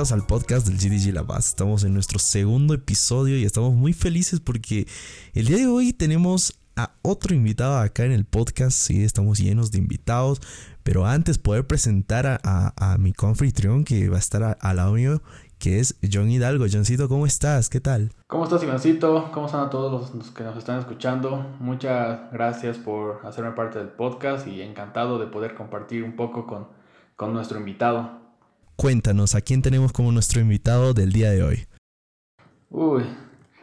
Bienvenidos al podcast del GDG La Paz. Estamos en nuestro segundo episodio y estamos muy felices porque el día de hoy tenemos a otro invitado acá en el podcast. Sí, estamos llenos de invitados. Pero antes poder presentar a, a, mi confitrión que va a estar al lado mío, que es John Hidalgo. Johncito, ¿cómo estás? ¿Qué tal? ¿Cómo estás, Ivancito? ¿Cómo están a todos los que nos están escuchando? Muchas gracias por hacerme parte del podcast y encantado de poder compartir un poco con, con nuestro invitado. Cuéntanos, ¿a quién tenemos como nuestro invitado del día de hoy? Uy,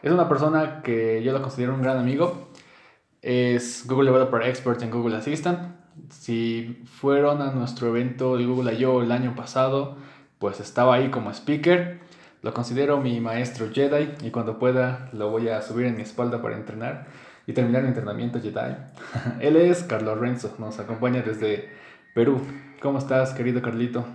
es una persona que yo la considero un gran amigo. Es Google Developer Expert en Google Assistant. Si fueron a nuestro evento de Google I.O. el año pasado, pues estaba ahí como speaker. Lo considero mi maestro Jedi y cuando pueda lo voy a subir en mi espalda para entrenar y terminar mi entrenamiento Jedi. Él es Carlos Renzo, nos acompaña desde Perú. ¿Cómo estás, querido Carlito?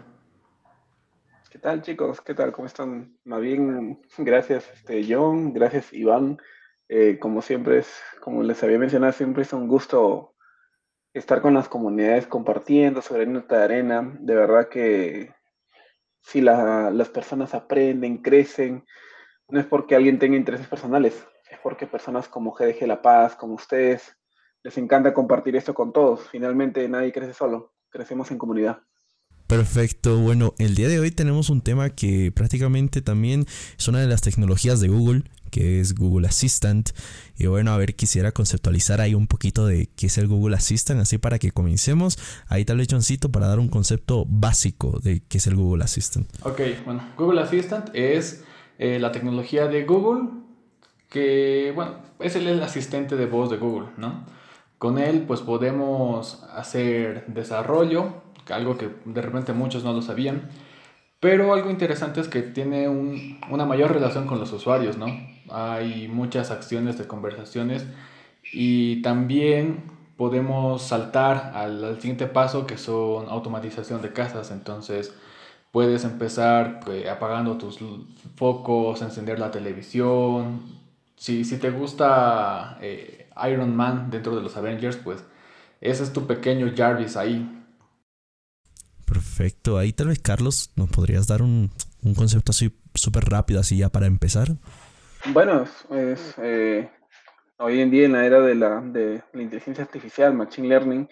¿Qué tal, chicos? ¿Qué tal? ¿Cómo están? Más bien, gracias, este, John, gracias, Iván. Eh, como siempre, es, como les había mencionado, siempre es un gusto estar con las comunidades compartiendo sobre nuestra arena. De verdad que si las personas aprenden, crecen, no es porque alguien tenga intereses personales, es porque personas como GDG La Paz, como ustedes, les encanta compartir esto con todos. Finalmente nadie crece solo, crecemos en comunidad. Perfecto, bueno, el día de hoy tenemos un tema que prácticamente también es una de las tecnologías de Google, que es Google Assistant. Y bueno, a ver, quisiera conceptualizar ahí un poquito de qué es el Google Assistant, así para que comencemos. Ahí tal vez, para dar un concepto básico de qué es el Google Assistant. Ok, bueno, Google Assistant es eh, la tecnología de Google que, bueno, es el asistente de voz de Google, ¿no? Con él, pues podemos hacer desarrollo, algo que de repente muchos no lo sabían. Pero algo interesante es que tiene una mayor relación con los usuarios, ¿no? Hay muchas acciones de conversaciones y también podemos saltar al, siguiente paso que son automatización de casas. Entonces puedes empezar pues, apagando tus focos, encender la televisión. Si, si te gusta eh, Iron Man dentro de los Avengers, pues ese es tu pequeño Jarvis ahí Perfecto. Ahí tal vez, Carlos, ¿nos podrías dar un, concepto así súper rápido, así ya para empezar? Bueno, es, eh, hoy en día en la era de la, de la inteligencia artificial, machine learning,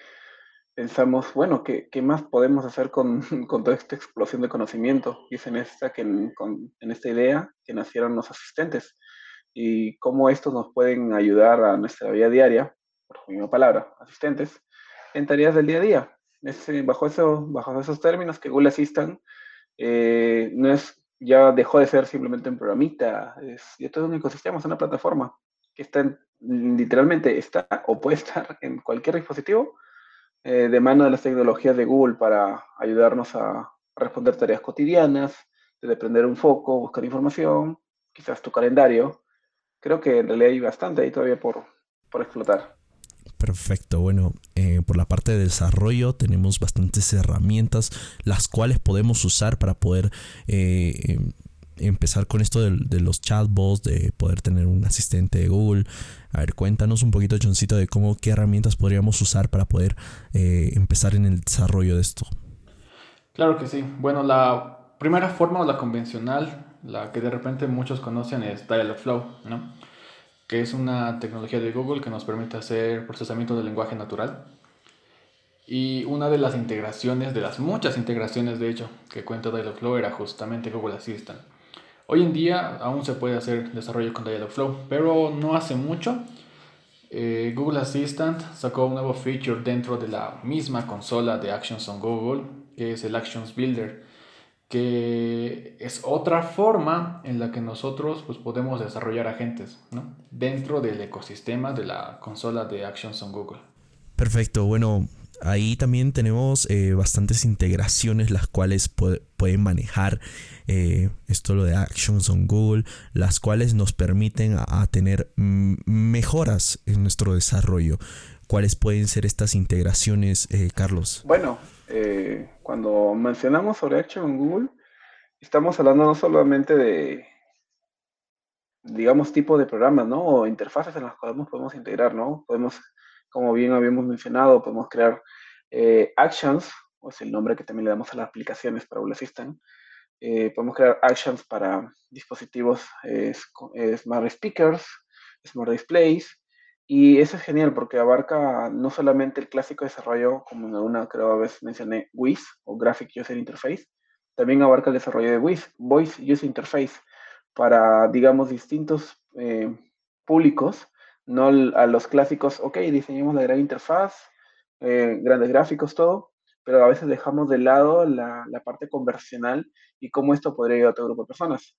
pensamos, bueno, ¿qué, qué más podemos hacer con, con, toda esta explosión de conocimiento? Y es en esta, que, con, en esta idea que nacieron los asistentes y cómo estos nos pueden ayudar a nuestra vida diaria, por su palabra, asistentes, en tareas del día a día bajo, eso, bajo esos términos que Google Assistant eh, no es, ya dejó de ser simplemente un programita, es ya todo un ecosistema, es una plataforma que está literalmente está o puede estar en cualquier dispositivo eh, de mano de las tecnologías de Google para ayudarnos a responder tareas cotidianas, de prender un foco, buscar información, quizás tu calendario. Creo que en realidad hay bastante ahí todavía por explotar. Perfecto, bueno, eh, por la parte de desarrollo tenemos bastantes herramientas las cuales podemos usar para poder eh, em, empezar con esto de, los chatbots, de poder tener un asistente de Google. A ver, cuéntanos un poquito, Johncito, de cómo, qué herramientas podríamos usar para poder eh, empezar en el desarrollo de esto. Claro que sí. Bueno, la primera forma o la convencional, la que de repente muchos conocen es Dialogflow, ¿no? Que es una tecnología de Google que nos permite hacer procesamiento del lenguaje natural. Y una de las integraciones, de las muchas integraciones de hecho, que cuenta Dialogflow era justamente Google Assistant. Hoy en día aún se puede hacer desarrollo con Dialogflow, pero no hace mucho eh, Google Assistant sacó un nuevo feature dentro de la misma consola de Actions on Google, que es el Actions Builder que es otra forma en la que nosotros pues, podemos desarrollar agentes ¿no? dentro del ecosistema de la consola de Actions on Google. Perfecto, bueno, ahí también tenemos eh, bastantes integraciones las cuales pueden manejar eh, esto lo de Actions on Google, las cuales nos permiten a, tener mejoras en nuestro desarrollo. ¿Cuáles pueden ser estas integraciones, eh, Carlos? Bueno, eh, cuando mencionamos sobre Action en Google, estamos hablando no solamente de, digamos, tipo de programas, ¿no? O interfaces en las cuales podemos integrar, ¿no? Podemos, como bien habíamos mencionado, podemos crear eh, actions, o es el nombre que también le damos a las aplicaciones para Google Assistant, Eh, podemos crear actions para dispositivos smart speakers, smart displays. Y eso es genial porque abarca no solamente el clásico desarrollo, como en alguna creo a veces mencioné, WIS o Graphic User Interface, también abarca el desarrollo de WIS, Voice User Interface, para, digamos, distintos eh, públicos, no a los clásicos, ok, diseñemos la gran interfaz, eh, grandes gráficos, todo, pero a veces dejamos de lado la, la, parte conversional y cómo esto podría ayudar a otro grupo de personas.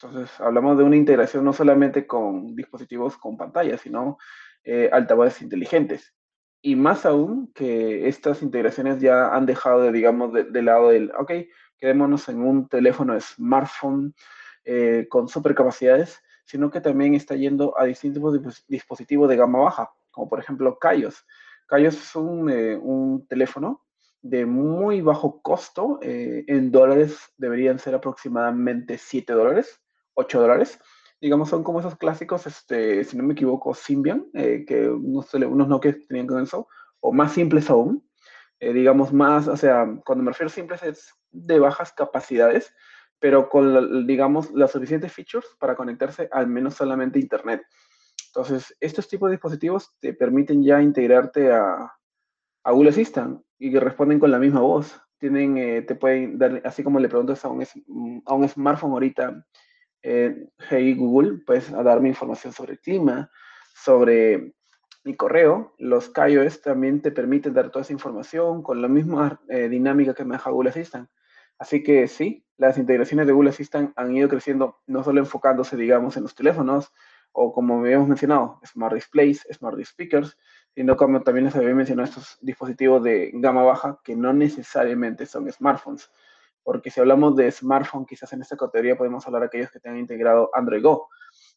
Entonces, hablamos de una integración no solamente con dispositivos con pantalla, sino eh, altavoces inteligentes. Y más aún que estas integraciones ya han dejado de, digamos, de, lado del, ok, quedémonos en un teléfono smartphone eh, con supercapacidades, sino que también está yendo a distintos dispositivos de gama baja, como por ejemplo Kaios. Kaios es un, eh, teléfono de muy bajo costo, eh, en dólares deberían ser aproximadamente 7 dólares, 8 dólares. Digamos, son como esos clásicos, este, si no me equivoco, Symbian, eh, que unos, unos Nokia tenían con eso, o más simples aún. digamos, más, o sea, cuando me refiero a simples es de bajas capacidades, pero con, digamos, las suficientes features para conectarse al menos solamente a Internet. Entonces, estos tipos de dispositivos te permiten ya integrarte a, a Google Assistant y que responden con la misma voz. Tienen, eh, te pueden dar, así como le preguntas a un, a un smartphone ahorita, eh, hey Google, puedes darme información sobre el clima, sobre mi correo. Los KaiOS también te permiten dar toda esa información con la misma eh, dinámica que me deja Google Assistant. Así que sí, las integraciones de Google Assistant han ido creciendo, no solo enfocándose, digamos, en los teléfonos o como habíamos mencionado, Smart Displays, Smart Speakers, sino como también les había mencionado estos dispositivos de gama baja que no necesariamente son smartphones. Porque si hablamos de smartphone, quizás en esta categoría podemos hablar de aquellos que tengan integrado Android Go.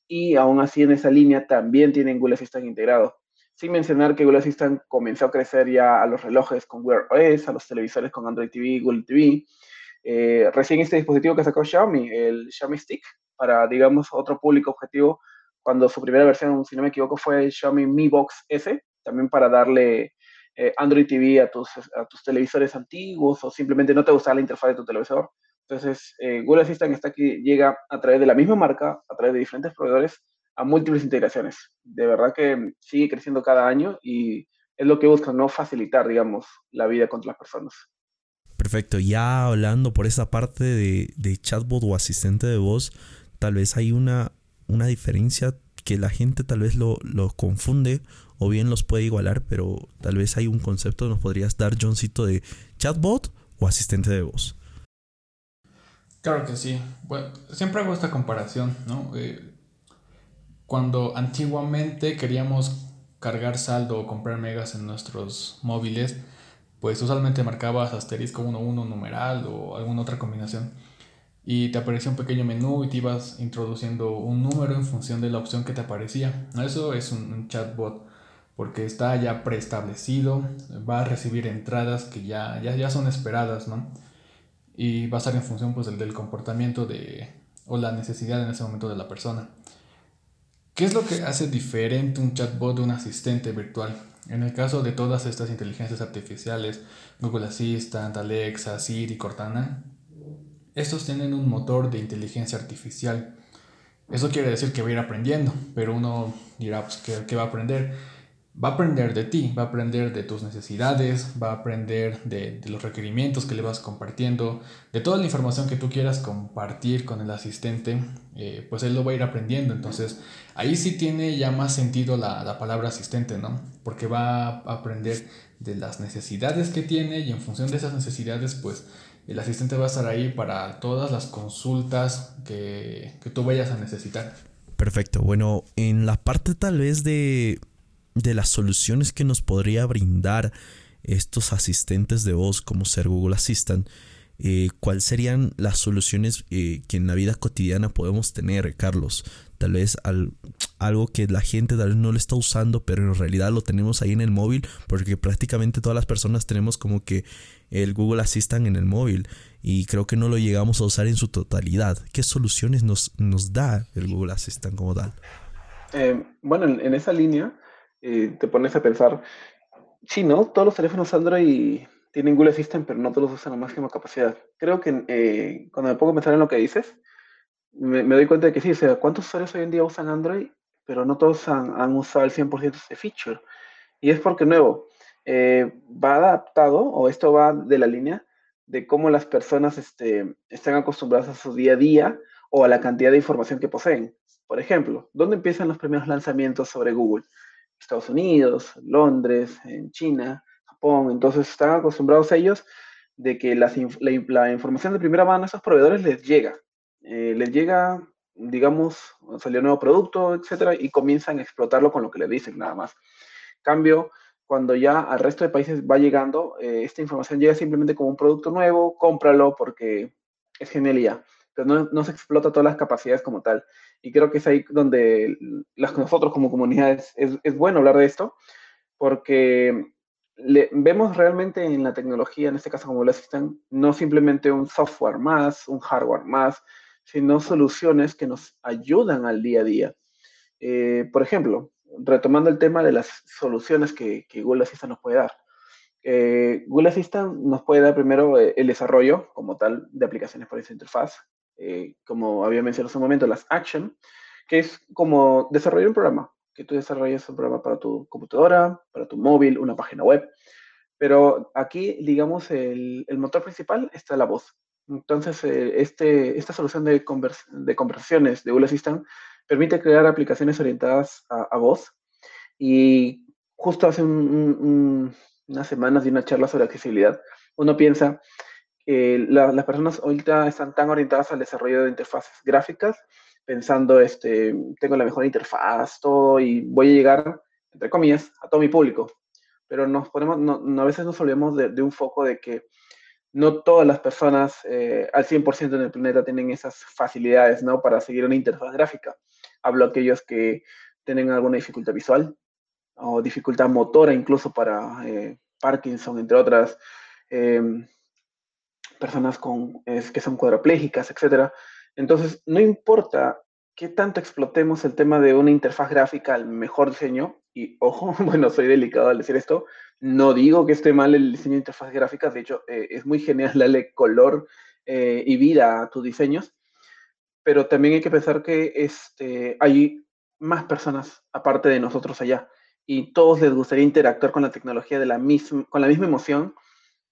Y aún así en esa línea también tienen Google Assistant integrado. Sin mencionar que Google Assistant comenzó a crecer ya a los relojes con Wear OS, a los televisores con Android TV, Google TV. Eh, recién este dispositivo que sacó Xiaomi, el Xiaomi Stick, para, digamos, otro público objetivo, cuando su primera versión, si no me equivoco, fue el Xiaomi Mi Box S, también para darle eh, Android TV a tus, a tus televisores antiguos o simplemente no te gusta la interfaz de tu televisor. Entonces, eh, Google Assistant está aquí, llega a través de la misma marca, a través de diferentes proveedores, a múltiples integraciones. De verdad que sigue creciendo cada año y es lo que busca, no facilitar, digamos, la vida contra las personas. Perfecto, ya hablando por esa parte de, de chatbot o asistente de voz, tal vez hay una, una diferencia que la gente tal vez lo, lo confunde o bien los puede igualar, pero tal vez hay un concepto, nos podrías dar, Johncito, de chatbot o asistente de voz. Claro que sí. Bueno, siempre hago esta comparación, ¿no? Eh, cuando antiguamente queríamos cargar saldo o comprar megas en nuestros móviles, pues usualmente marcabas asterisco 11 numeral o alguna otra combinación y te aparecía un pequeño menú y te ibas introduciendo un número en función de la opción que te aparecía. Eso es un, chatbot porque está ya preestablecido, va a recibir entradas que ya, ya, ya son esperadas, ¿no? Y va a estar en función pues, del, comportamiento de, o la necesidad en ese momento de la persona. ¿Qué es lo que hace diferente un chatbot de un asistente virtual? En el caso de todas estas inteligencias artificiales, Google Assistant, Alexa, Siri, Cortana, estos tienen un motor de inteligencia artificial. Eso quiere decir que va a ir aprendiendo, pero uno dirá, pues, ¿qué, va a aprender? Va a aprender de ti, va a aprender de tus necesidades, va a aprender de, los requerimientos que le vas compartiendo, de toda la información que tú quieras compartir con el asistente, eh, pues él lo va a ir aprendiendo. Entonces, ahí sí tiene ya más sentido la, la palabra asistente, ¿no? Porque va a aprender de las necesidades que tiene y en función de esas necesidades, pues el asistente va a estar ahí para todas las consultas que, tú vayas a necesitar. Perfecto. Bueno, en la parte tal vez de, de las soluciones que nos podría brindar estos asistentes de voz como ser Google Assistant, eh, ¿cuáles serían las soluciones eh, que en la vida cotidiana podemos tener, Carlos? Tal vez algo que la gente tal vez no lo está usando, pero en realidad lo tenemos ahí en el móvil, porque prácticamente todas las personas tenemos como que el Google Assistant en el móvil y creo que no lo llegamos a usar en su totalidad. ¿Qué soluciones nos, nos da el Google Assistant como tal? Eh, bueno, en, esa línea te pones a pensar, sí, ¿no? Todos los teléfonos Android tienen Google Assistant, pero no todos usan la máxima capacidad. Creo que eh, cuando me pongo a pensar en lo que dices, me, doy cuenta de que sí, o sea, ¿cuántos usuarios hoy en día usan Android? Pero no todos han, usado el 100% de este feature. Y es porque, nuevo, eh, va adaptado, o esto va de la línea de cómo las personas este, están acostumbradas a su día a día o a la cantidad de información que poseen. Por ejemplo, ¿dónde empiezan los primeros lanzamientos sobre Google? Estados Unidos, Londres, en China, Japón. Entonces están acostumbrados ellos de que la, información de primera mano a esos proveedores les llega. Eh, les llega, digamos, salió un nuevo producto, etcétera, y comienzan a explotarlo con lo que le dicen nada más. Cambio, cuando ya al resto de países va llegando, eh, esta información llega simplemente como un producto nuevo, cómpralo porque es genialidad pero no, se explota todas las capacidades como tal. Y creo que es ahí donde las, nosotros como comunidades es, bueno hablar de esto, porque vemos realmente en la tecnología, en este caso como lo asistan, no simplemente un software más, un hardware más, sino soluciones que nos ayudan al día a día. Eh, por ejemplo, retomando el tema de las soluciones que, Google Assistant nos puede dar. Eh, Google Assistant nos puede dar primero eh, el desarrollo como tal de aplicaciones por esa interfaz, como había mencionado hace un momento, las Action, que es como desarrollar un programa, que tú desarrollas un programa para tu computadora, para tu móvil, una página web. Pero aquí, digamos, el motor principal está la voz. Entonces, eh, este, esta solución de, de, conversaciones de Google Assistant permite crear aplicaciones orientadas a, voz. Y justo hace unas semanas di una charla sobre accesibilidad. Uno piensa, las personas ahorita están tan orientadas al desarrollo de interfaces gráficas, pensando, este, tengo la mejor interfaz, todo, y voy a llegar, entre comillas, a todo mi público. Pero nos ponemos, no, a veces nos olvidamos de, un foco de que no todas las personas eh, al 100% en el planeta tienen esas facilidades, ¿no? Para seguir una interfaz gráfica. Hablo a aquellos que tienen alguna dificultad visual o dificultad motora, incluso para eh, Parkinson, entre otras. Em, personas con, que son cuadroplégicas, etc. Entonces, no importa qué tanto explotemos el tema de una interfaz gráfica al mejor diseño, y ojo, bueno, soy delicado al decir esto, no digo que esté mal el diseño de interfaz gráficas, de hecho, eh, es muy genial darle color eh, y vida a tus diseños, pero también hay que pensar que este, hay más personas aparte de nosotros allá, y todos les gustaría interactuar con la tecnología de la misma, con la misma emoción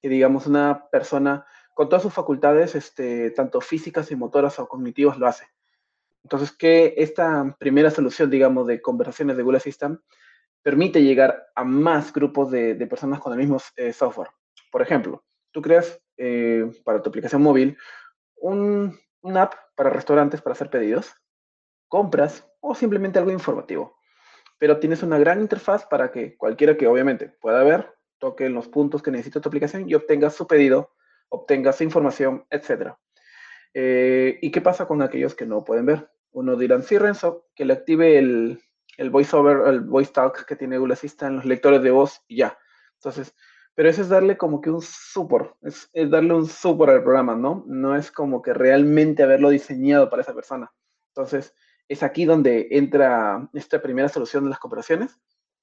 que, digamos, una persona con todas sus facultades, este, tanto físicas y motoras o cognitivas, lo hace. Entonces, que esta primera solución, digamos, de conversaciones de Google Assistant permite llegar a más grupos de, personas con el mismo eh, software. Por ejemplo, tú creas eh, para tu aplicación móvil un, app para restaurantes para hacer pedidos, compras o simplemente algo informativo. Pero tienes una gran interfaz para que cualquiera que obviamente pueda ver, toque los puntos que necesita tu aplicación y obtenga su pedido obtenga su información, etc. Eh, ¿Y qué pasa con aquellos que no pueden ver? Uno dirán, sí, Renzo, que le active el, el voiceover, el voice talk que tiene Google Assistant los lectores de voz y ya. Entonces, pero eso es darle como que un support, es, es, darle un support al programa, ¿no? No es como que realmente haberlo diseñado para esa persona. Entonces, es aquí donde entra esta primera solución de las cooperaciones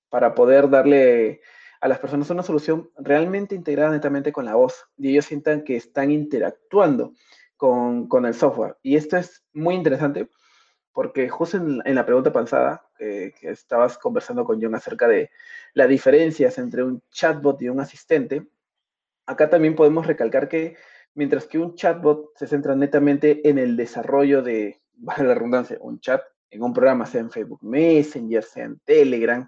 para poder darle a las personas una solución realmente integrada netamente con la voz y ellos sientan que están interactuando con, con el software. Y esto es muy interesante porque justo en, la pregunta pasada que estabas conversando con John acerca de las diferencias entre un chatbot y un asistente, acá también podemos recalcar que mientras que un chatbot se centra netamente en el desarrollo de, vale la redundancia, un chat en un programa, sea en Facebook Messenger, sea en Telegram,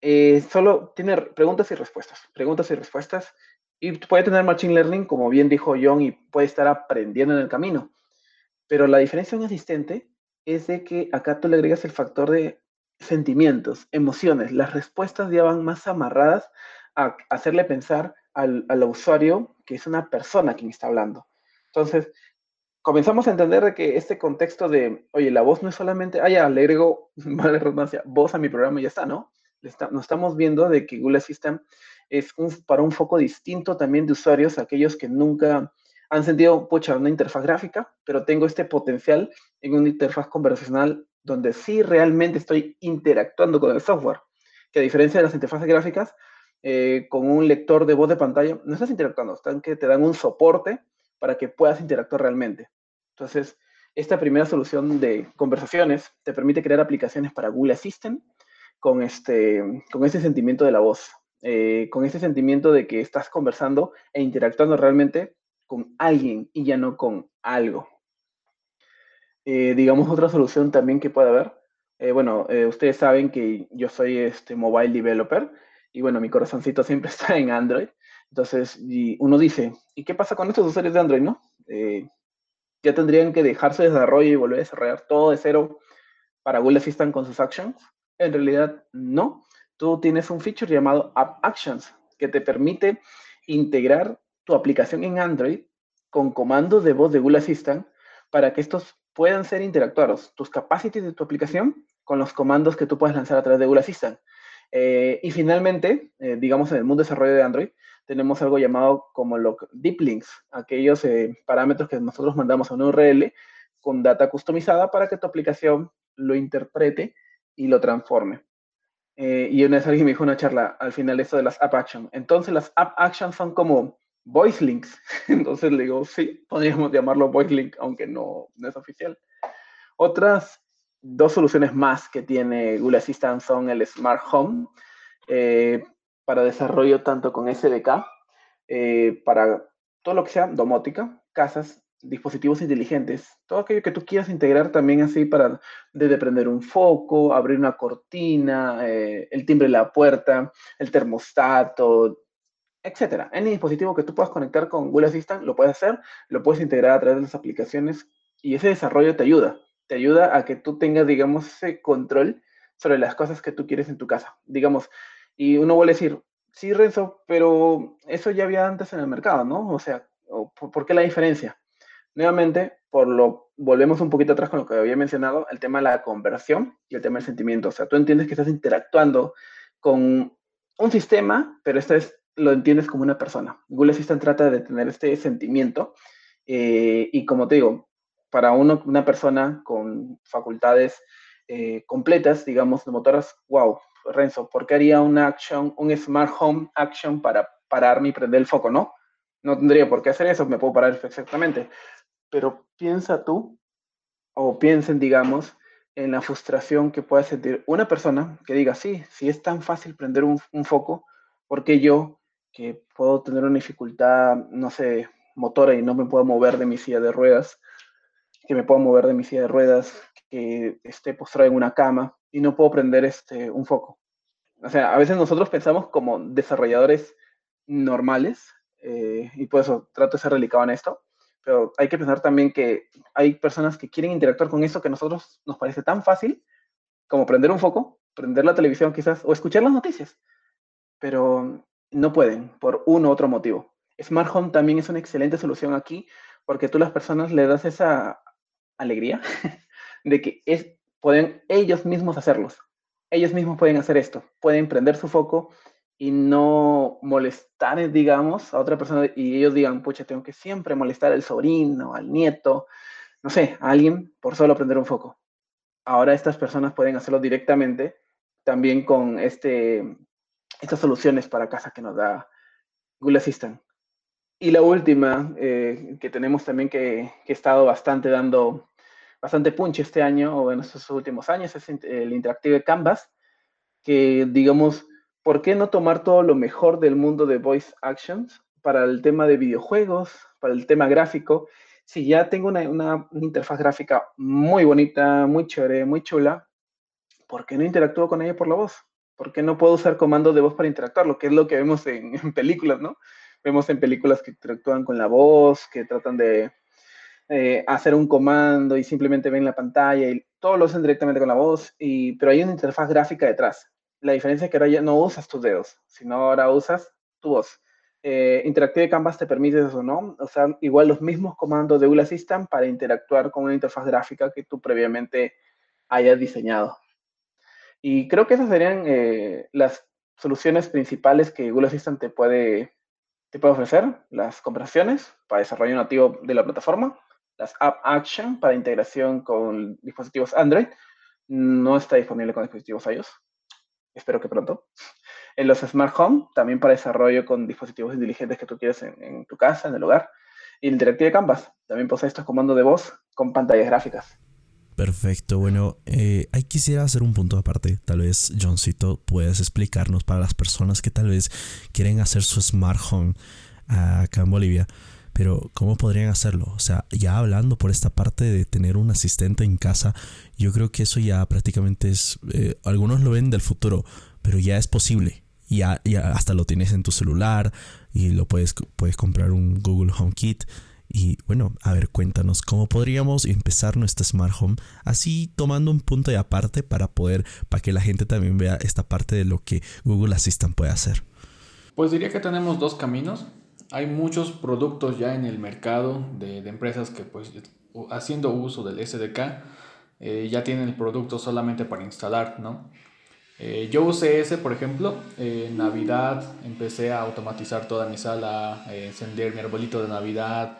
eh, solo tiene preguntas y respuestas, preguntas y respuestas, y puede tener Machine Learning, como bien dijo John, y puede estar aprendiendo en el camino. Pero la diferencia en asistente es de que acá tú le agregas el factor de sentimientos, emociones. Las respuestas ya van más amarradas a hacerle pensar al, al usuario que es una persona quien está hablando. Entonces, comenzamos a entender que este contexto de, oye, la voz no es solamente, ah, ya, le agrego, mala redundancia, voz a mi programa y ya está, ¿no? nos estamos viendo de que Google Assistant es para un foco distinto también de usuarios, aquellos que nunca han sentido, pucha, una interfaz gráfica, pero tengo este potencial en una interfaz conversacional donde sí realmente estoy interactuando con el software, que a diferencia de las interfaces gráficas, eh, con un lector de voz de pantalla, no estás interactuando, están que te dan un soporte para que puedas interactuar realmente. Entonces, esta primera solución de conversaciones te permite crear aplicaciones para Google Assistant con este, con este sentimiento de la voz, eh, con este sentimiento de que estás conversando e interactuando realmente con alguien y ya no con algo. Eh, digamos, otra solución también que puede haber. Eh, bueno, ustedes saben que yo soy este mobile developer y bueno, mi corazoncito siempre está en Android. Entonces, y uno dice, ¿y qué pasa con estos usuarios de Android, no? ya tendrían que dejarse de desarrollo y volver a desarrollar todo de cero para Google Assistant con sus actions. En realidad, no. Tú tienes un feature llamado App Actions que te permite integrar tu aplicación en Android con comandos de voz de Google Assistant para que estos puedan ser interactuados, tus capacities de tu aplicación con los comandos que tú puedes lanzar a través de Google Assistant. Eh, y finalmente, eh, digamos en el mundo de desarrollo de Android, tenemos algo llamado como los deep links, aquellos eh, parámetros que nosotros mandamos a una URL con data customizada para que tu aplicación lo interprete y lo transforme. Eh, y una vez alguien me dijo una charla al final esto de las app actions. Entonces las app actions son como voice links. Entonces le digo, sí, podríamos llamarlo voice link, aunque no, es oficial. Otras dos soluciones más que tiene Google Assistant son el Smart Home eh, para desarrollo tanto con SDK, eh, para todo lo que sea domótica, casas dispositivos inteligentes, todo aquello que tú quieras integrar también así para desde prender un foco, abrir una cortina, eh, el timbre de la puerta, el termostato, etcétera. Any dispositivo que tú puedas conectar con Google Assistant lo puedes hacer, lo puedes integrar a través de las aplicaciones y ese desarrollo te ayuda, te ayuda a que tú tengas, digamos, ese control sobre las cosas que tú quieres en tu casa, digamos. Y uno vuelve a decir, sí, Renzo, pero eso ya había antes en el mercado, ¿no? O sea, ¿por qué la diferencia? Nuevamente, por lo, volvemos un poquito atrás con lo que había mencionado, el tema de la conversión y el tema del sentimiento. O sea, tú entiendes que estás interactuando con un sistema, pero esta vez lo entiendes como una persona. Google Assistant trata de tener este sentimiento eh, y como te digo, para uno, una persona con facultades eh, completas, digamos, de motoras, wow, Renzo, ¿por qué haría una action, un smart home action para pararme y prender el foco? No, no tendría por qué hacer eso, me puedo parar perfectamente pero piensa tú, o piensen, digamos, en la frustración que puede sentir una persona que diga, sí, si es tan fácil prender un, foco, ¿por qué yo, que puedo tener una dificultad, no sé, motora y no me puedo mover de mi silla de ruedas, que me puedo mover de mi silla de ruedas, que esté postrado en una cama y no puedo prender este, un foco? O sea, a veces nosotros pensamos como desarrolladores normales, eh, y por eso trato de ser delicado en esto, pero hay que pensar también que hay personas que quieren interactuar con eso que a nosotros nos parece tan fácil como prender un foco, prender la televisión quizás, o escuchar las noticias, pero no pueden por uno u otro motivo. Smart Home también es una excelente solución aquí porque tú las personas le das esa alegría de que es, pueden ellos mismos hacerlos. Ellos mismos pueden hacer esto, pueden prender su foco y no molestar, digamos, a otra persona y ellos digan, pucha, tengo que siempre molestar al sobrino, al nieto, no sé, a alguien por solo prender un foco. Ahora estas personas pueden hacerlo directamente también con este, estas soluciones para casa que nos da Google Assistant. Y la última, eh, que tenemos también que, que he estado bastante dando, bastante punch este año o en estos últimos años, es el Interactive Canvas, que digamos, ¿por qué no tomar todo lo mejor del mundo de voice actions para el tema de videojuegos, para el tema gráfico? Si ya tengo una, interfaz gráfica muy bonita, muy chévere, muy chula, ¿por qué no interactúo con ella por la voz? ¿Por qué no puedo usar comandos de voz para interactuar? Lo que es lo que vemos en, películas, ¿no? Vemos en películas que interactúan con la voz, que tratan de eh, hacer un comando y simplemente ven la pantalla y todo lo hacen directamente con la voz, y, pero hay una interfaz gráfica detrás la diferencia es que ahora ya no usas tus dedos, sino ahora usas tu voz. Eh, Interactive Canvas te permite eso, ¿no? O sea, igual los mismos comandos de Google Assistant para interactuar con una interfaz gráfica que tú previamente hayas diseñado. Y creo que esas serían eh, las soluciones principales que Google Assistant te puede, te puede ofrecer. Las conversaciones para desarrollo nativo de la plataforma, las App Action para integración con dispositivos Android. No está disponible con dispositivos iOS espero que pronto. en los Smart Home, también para desarrollo con dispositivos inteligentes que tú quieres en, tu casa, en el hogar. Y el Interactive Canvas, también posee estos comandos de voz con pantallas gráficas. Perfecto, bueno, eh, ahí quisiera hacer un punto aparte. Tal vez, Johncito, puedes explicarnos para las personas que tal vez quieren hacer su Smart Home acá en Bolivia. Pero ¿cómo podrían hacerlo? O sea, ya hablando por esta parte de tener un asistente en casa, yo creo que eso ya prácticamente es, eh, algunos lo ven del futuro, pero ya es posible. Ya, ya hasta lo tienes en tu celular y lo puedes, puedes comprar un Google Home Kit. Y bueno, a ver, cuéntanos cómo podríamos empezar nuestra Smart Home, así tomando un punto de aparte para poder, para que la gente también vea esta parte de lo que Google Assistant puede hacer. Pues diría que tenemos dos caminos hay muchos productos ya en el mercado de, empresas que pues haciendo uso del SDK eh, ya tienen el producto solamente para instalar, ¿no? Eh, yo usé ese, por ejemplo, en Navidad empecé a automatizar toda mi sala, encender mi arbolito de Navidad,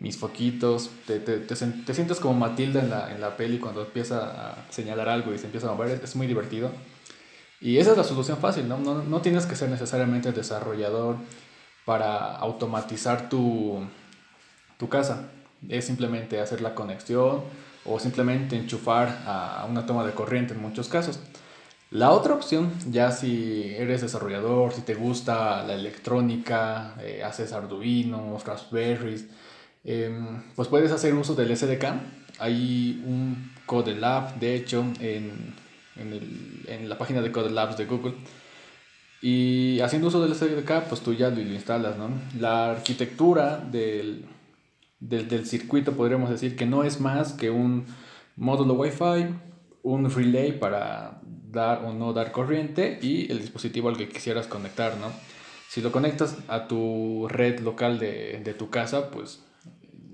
mis foquitos, te, te, te, sientes como Matilda en la, en la peli cuando empieza a señalar algo y se empieza a mover, es muy divertido. Y esa es la solución fácil, ¿no? No, no tienes que ser necesariamente desarrollador, para automatizar tu, tu casa. Es simplemente hacer la conexión o simplemente enchufar a una toma de corriente en muchos casos. La otra opción, ya si eres desarrollador, si te gusta la electrónica, eh, haces Arduino, Raspberries, em, pues puedes hacer uso del SDK. Hay un Code Lab, de hecho, en, en, el, en la página de Code Labs de Google y haciendo uso del SDK, pues tú ya lo instalas, ¿no? La arquitectura del, del, del, circuito, podríamos decir que no es más que un módulo Wi-Fi, un relay para dar o no dar corriente y el dispositivo al que quisieras conectar, ¿no? Si lo conectas a tu red local de, de tu casa, pues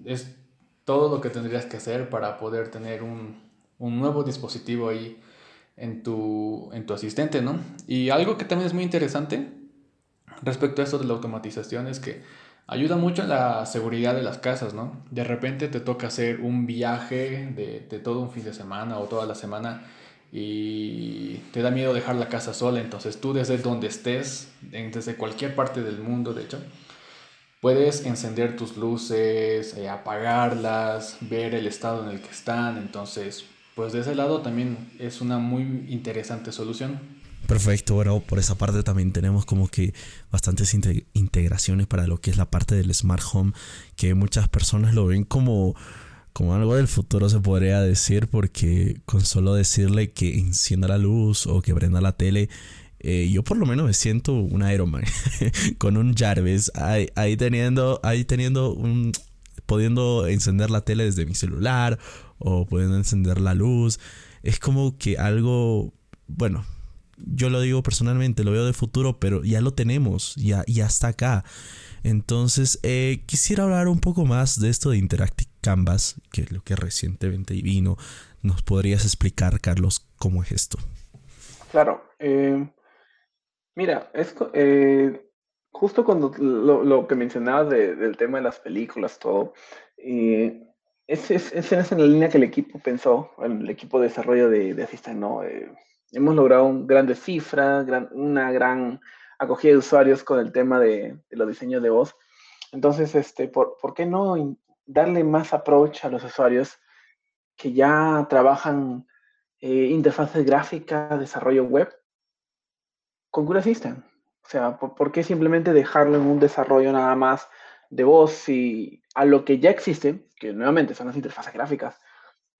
es todo lo que tendrías que hacer para poder tener un, un nuevo dispositivo ahí en tu, en tu asistente, ¿no? Y algo que también es muy interesante respecto a esto de la automatización es que ayuda mucho en la seguridad de las casas, ¿no? De repente te toca hacer un viaje de, de todo un fin de semana o toda la semana y te da miedo dejar la casa sola, entonces tú desde donde estés, desde cualquier parte del mundo, de hecho, puedes encender tus luces, eh, apagarlas, ver el estado en el que están, entonces pues de ese lado también es una muy interesante solución. Perfecto, bueno, por esa parte también tenemos como que bastantes integraciones para lo que es la parte del smart home, que muchas personas lo ven como, como algo del futuro, se podría decir, porque con solo decirle que encienda la luz o que prenda la tele, eh, yo por lo menos me siento un Iron Man, con un Jarvis, ahí, teniendo, ahí teniendo un, pudiendo encender la tele desde mi celular o pudiendo encender la luz. Es como que algo, bueno, yo lo digo personalmente, lo veo de futuro, pero ya lo tenemos, ya, ya está acá. Entonces, eh, quisiera hablar un poco más de esto de Interactive Canvas, que es lo que recientemente vino. ¿Nos podrías explicar, Carlos, cómo es esto? Claro. Eh, mira, eh, justo cuando lo, que mencionabas del tema de las películas, todo, eh, es, en la línea que el equipo pensó, el equipo de desarrollo de, de Assistant, ¿no? Eh, hemos logrado grandes cifras, una gran acogida de usuarios con el tema de, de los diseños de voz. Entonces, este, ¿por, ¿por, qué no darle más approach a los usuarios que ya trabajan eh, interfaces gráficas, desarrollo web con Google Assistant? O sea, ¿por, qué simplemente dejarlo en un desarrollo nada más de voz y a lo que ya existe, que nuevamente son las interfaces gráficas,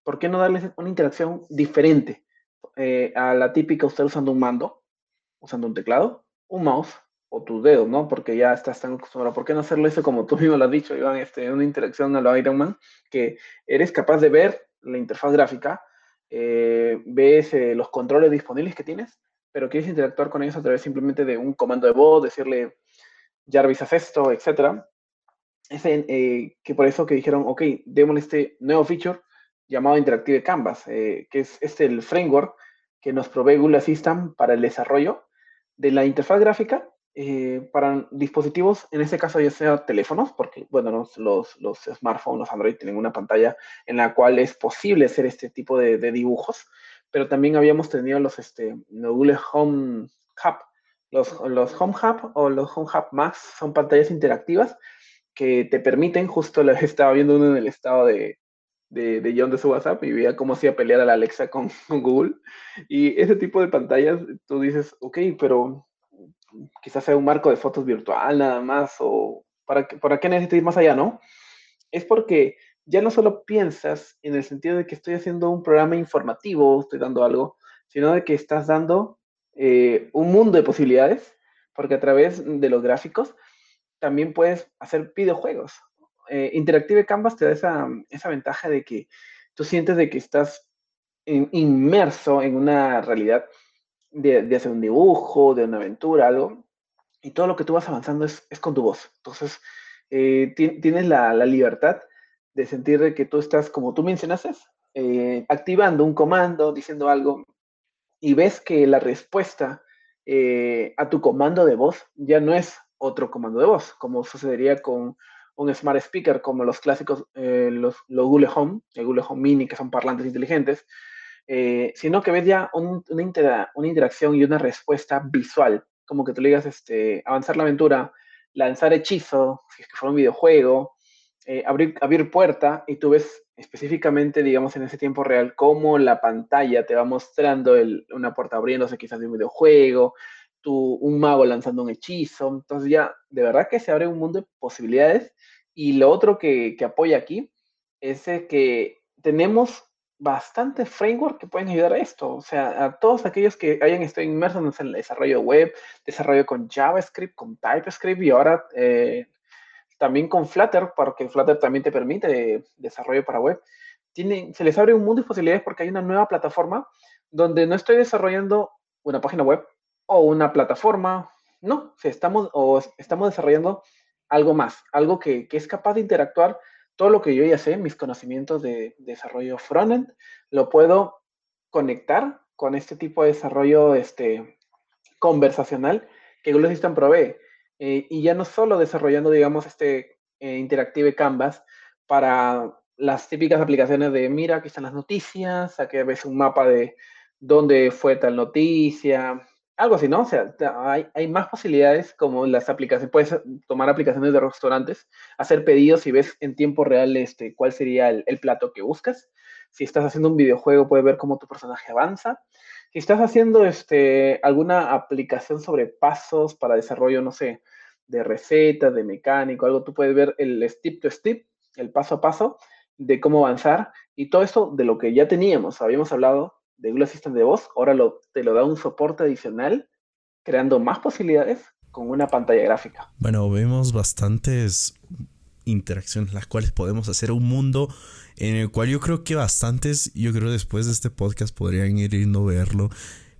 ¿por qué no darles una interacción diferente eh, a la típica usted usando un mando, usando un teclado, un mouse o tus dedos, ¿no? Porque ya estás tan acostumbrado. ¿Por qué no hacerlo eso como tú mismo lo has dicho, Iván, este, una interacción a lo Iron Man, que eres capaz de ver la interfaz gráfica, eh, ves eh, los controles disponibles que tienes pero quieres interactuar con ellos a través simplemente de un comando de voz, decirle, Jarvis, haz esto, etc. Es eh, que por eso que dijeron, ok, démosle este nuevo feature llamado Interactive Canvas, eh, que es este el framework que nos provee Google Assistant para el desarrollo de la interfaz gráfica eh, para dispositivos, en este caso ya sea teléfonos, porque bueno, los, los, smartphones, los Android tienen una pantalla en la cual es posible hacer este tipo de dibujos, pero también habíamos tenido los este, Google Home Hub, Los, los Home Hub o los Home Hub Max son pantallas interactivas que te permiten, justo lo estaba viendo uno en el estado de, de, de John de su WhatsApp y veía cómo hacía pelear a la Alexa con, con, Google. Y ese tipo de pantallas, tú dices, ok, pero quizás sea un marco de fotos virtual nada más, o ¿para, ¿para qué necesito ir más allá, no? Es porque ya no solo piensas en el sentido de que estoy haciendo un programa informativo, estoy dando algo, sino de que estás dando eh, un mundo de posibilidades, porque a través de los gráficos también puedes hacer videojuegos. Eh, Interactive Canvas te da esa, esa, ventaja de que tú sientes de que estás in, inmerso en una realidad de, hacer un dibujo, de una aventura, algo, y todo lo que tú vas avanzando es, con tu voz. Entonces, eh, tienes la, libertad de sentir que tú estás, como tú mencionaste, eh, activando un comando, diciendo algo, y ves que la respuesta eh, a tu comando de voz ya no es otro comando de voz, como sucedería con un smart speaker como los clásicos, eh, los, los, Google Home, el Google Home Mini, que son parlantes inteligentes, eh, sino que ves ya una, interacción y una respuesta visual, como que tú le digas este, avanzar la aventura, lanzar hechizo, si es que fuera un videojuego, eh, abrir, abrir puerta, y tú ves específicamente, digamos, en ese tiempo real, cómo la pantalla te va mostrando una puerta abriéndose quizás de un videojuego, tu, un mago lanzando un hechizo. Entonces ya, de verdad que se abre un mundo de posibilidades. Y lo otro que, que apoya aquí es que tenemos bastante framework que pueden ayudar a esto. O sea, a todos aquellos que hayan estado inmersos en el desarrollo web, desarrollo con JavaScript, con TypeScript y ahora eh, también con Flutter, porque Flutter también te permite desarrollo para web. Se les abre un mundo de posibilidades porque hay una nueva plataforma donde no estoy desarrollando una página web o una plataforma, no, estamos, o estamos desarrollando algo más, algo que, que, es capaz de interactuar todo lo que yo ya sé, mis conocimientos de, de desarrollo frontend, lo puedo conectar con este tipo de desarrollo este, conversacional que Google Assistant provee. Eh, y ya no solo desarrollando, digamos, este eh, Interactive Canvas para las típicas aplicaciones de, mira, aquí están las noticias, aquí ves un mapa de dónde fue tal noticia, algo así, ¿no? O sea, hay, hay, más posibilidades como las aplicaciones, puedes tomar aplicaciones de restaurantes, hacer pedidos y ves en tiempo real este, cuál sería el, plato que buscas. Si estás haciendo un videojuego, puedes ver cómo tu personaje avanza. Si estás haciendo este, alguna aplicación sobre pasos para desarrollo, no sé, de receta, de mecánico, algo, tú puedes ver el step to step, el paso a paso de cómo avanzar y todo esto de lo que ya teníamos, habíamos hablado de Google Assistant de voz, ahora te lo da un soporte adicional, creando más posibilidades con una pantalla gráfica. Bueno, vemos bastantes interacciones las cuales podemos hacer un mundo en el cual yo creo que bastantes, yo creo después de este podcast podrían ir yendo a verlo,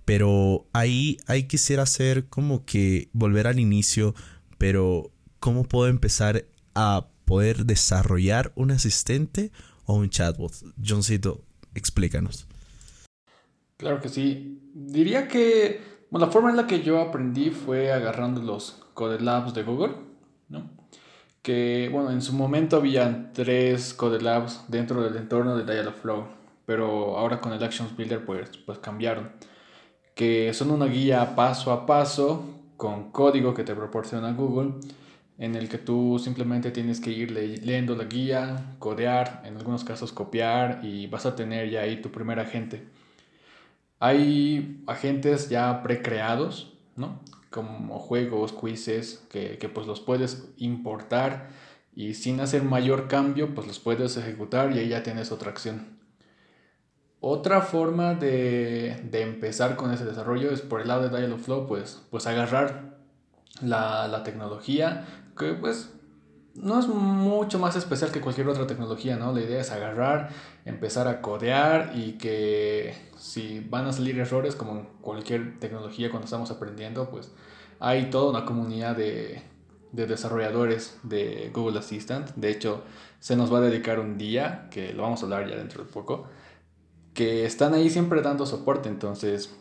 pero ahí hay quisiera hacer como que volver al inicio, pero ¿cómo puedo empezar a poder desarrollar un asistente o un chatbot? Johncito, explícanos. Claro que sí. Diría que la forma en la que yo aprendí fue agarrando los Code Labs de Google, ¿no? Que, bueno, en su momento habían tres Code Labs dentro del entorno de Dialogflow, pero ahora con el Actions Builder pues, pues cambiaron. Que son una guía paso a paso con código que te proporciona Google, en el que tú simplemente tienes que ir leyendo la guía, codear, en algunos casos copiar y vas a tener ya ahí tu primer agente. Hay agentes ya precreados, ¿no? Como juegos, quizzes, que, que, pues los puedes importar y sin hacer mayor cambio, pues los puedes ejecutar y ahí ya tienes otra acción. Otra forma de, de empezar con ese desarrollo es por el lado de Dialogflow, pues, pues agarrar la, la tecnología, que pues no es mucho más especial que cualquier otra tecnología, ¿no? La idea es agarrar, empezar a codear y que si van a salir errores como en cualquier tecnología cuando estamos aprendiendo, pues hay toda una comunidad de, de desarrolladores de Google Assistant. De hecho, se nos va a dedicar un día, que lo vamos a hablar ya dentro de poco, que están ahí siempre dando soporte. Entonces,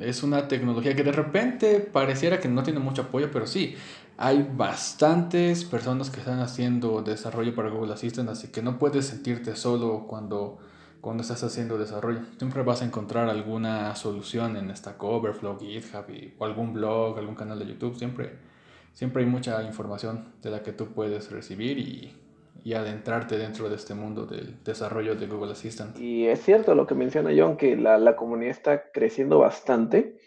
es una tecnología que de repente pareciera que no tiene mucho apoyo, pero sí, hay bastantes personas que están haciendo desarrollo para Google Assistant, así que no puedes sentirte solo cuando, cuando estás haciendo desarrollo. Siempre vas a encontrar alguna solución en Stack Overflow, GitHub o algún blog, algún canal de YouTube. Siempre, siempre hay mucha información de la que tú puedes recibir y, y adentrarte dentro de este mundo del desarrollo de Google Assistant. Y es cierto lo que menciona John, que la, la comunidad está creciendo bastante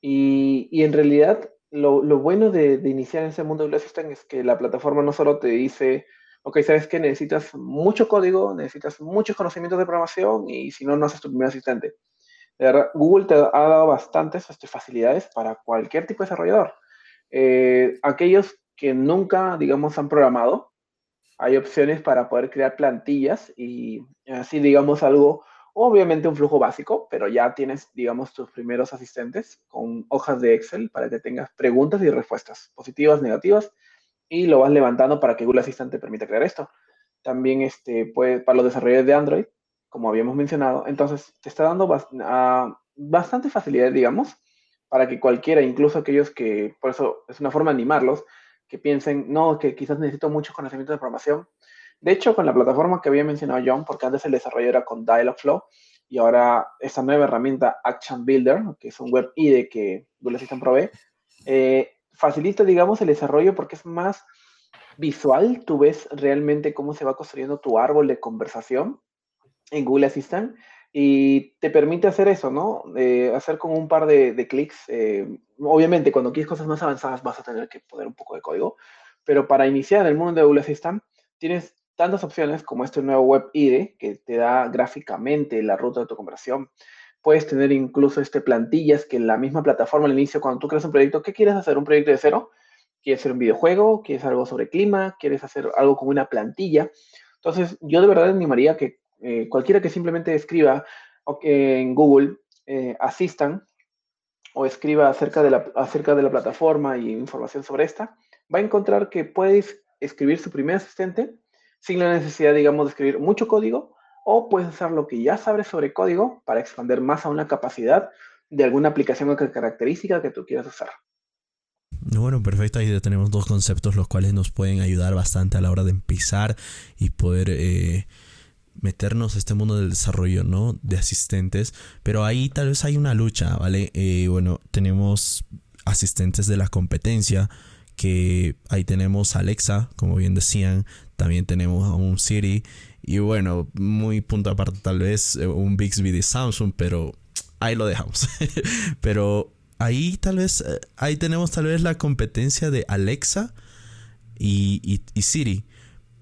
y, y en realidad lo, lo bueno de, de, iniciar en ese mundo de Google Assistant es que la plataforma no solo te dice ok, sabes que necesitas mucho código, necesitas muchos conocimientos de programación y si no, no haces tu primer asistente. De verdad, Google te ha dado bastantes este, facilidades para cualquier tipo de desarrollador. Eh, aquellos que nunca, digamos, han programado, hay opciones para poder crear plantillas y así, digamos, algo, obviamente un flujo básico, pero ya tienes, digamos, tus primeros asistentes con hojas de Excel para que tengas preguntas y respuestas, positivas, negativas, y lo vas levantando para que Google Assistant permita crear esto. También este, pues, para los desarrolladores de Android, como habíamos mencionado, entonces te está dando uh, bastante facilidad, digamos, para que cualquiera, incluso aquellos que, por eso es una forma de animarlos, que piensen, no, que quizás necesito muchos conocimientos de programación. De hecho, con la plataforma que había mencionado John, porque antes el desarrollo era con Dialogflow, y ahora esta nueva herramienta Action Builder, que es un web IDE que Google Assistant provee, eh, facilita, digamos, el desarrollo porque es más visual. Tú ves realmente cómo se va construyendo tu árbol de conversación en Google Assistant y te permite hacer eso, ¿no? hacer con un par de, clics. Eh, obviamente, cuando quieres cosas más avanzadas vas a tener que poner un poco de código, pero para iniciar en el mundo de Google Assistant tienes tantas opciones como este nuevo Web IDE que te da gráficamente la ruta de tu conversación puedes tener incluso este, plantillas que en la misma plataforma al inicio, cuando tú creas un proyecto, ¿qué quieres hacer? ¿Un proyecto de cero? ¿Quieres hacer un videojuego? ¿Quieres algo sobre clima? ¿Quieres hacer algo con una plantilla? Entonces, yo de verdad animaría que eh, cualquiera que simplemente escriba en Google eh, asistan o escriba acerca de, la, acerca de la plataforma y información sobre esta, va a encontrar que puedes escribir su primer asistente sin la necesidad, digamos, de escribir mucho código o puedes usar lo que ya sabes sobre código para expandir más a una capacidad de alguna aplicación o característica que tú quieras usar. Bueno, perfecto. Ahí tenemos dos conceptos los cuales nos pueden ayudar bastante a la hora de empezar y poder eh, meternos a este mundo del desarrollo, ¿no? De asistentes. Pero ahí tal vez hay una lucha, ¿vale? Eh, bueno, tenemos asistentes de la competencia que ahí tenemos Alexa, como bien decían, también tenemos a un Siri y bueno, muy punto aparte tal vez eh, un Bixby de Samsung, pero ahí lo dejamos. pero ahí tal vez, eh, ahí tenemos tal vez la competencia de Alexa y, Siri.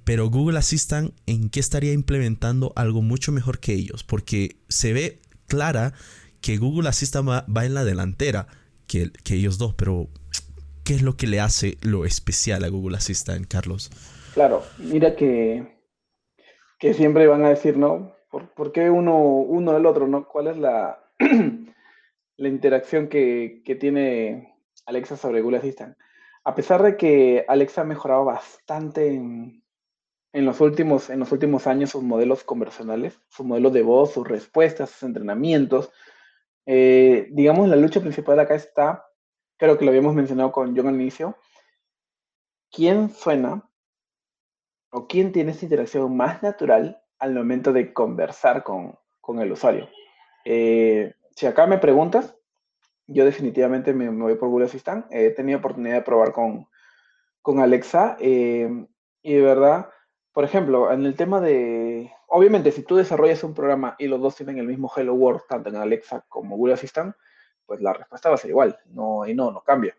Pero Google Assistant, ¿en qué estaría implementando algo mucho mejor que ellos? Porque se ve clara que Google Assistant va, en la delantera que, que ellos dos, pero ¿qué es lo que le hace lo especial a Google Assistant, Carlos? Claro, mira que que siempre van a decir, ¿no? ¿Por, qué uno, uno del otro, ¿no? ¿Cuál es la, la interacción que, que, tiene Alexa sobre Google Assistant? A pesar de que Alexa ha mejorado bastante en, en, los últimos, en los últimos años sus modelos conversacionales, sus modelos de voz, sus respuestas, sus entrenamientos, eh, digamos, la lucha principal acá está, creo que lo habíamos mencionado con John al inicio, ¿quién suena o quién tiene esta interacción más natural al momento de conversar con, el usuario. Eh, si acá me preguntas, yo definitivamente me, voy por Google Assistant. He tenido oportunidad de probar con, Alexa eh, y de verdad, por ejemplo, en el tema de, obviamente, si tú desarrollas un programa y los dos tienen el mismo Hello World, tanto en Alexa como Google Assistant, pues la respuesta va a ser igual, no, y no, no cambia.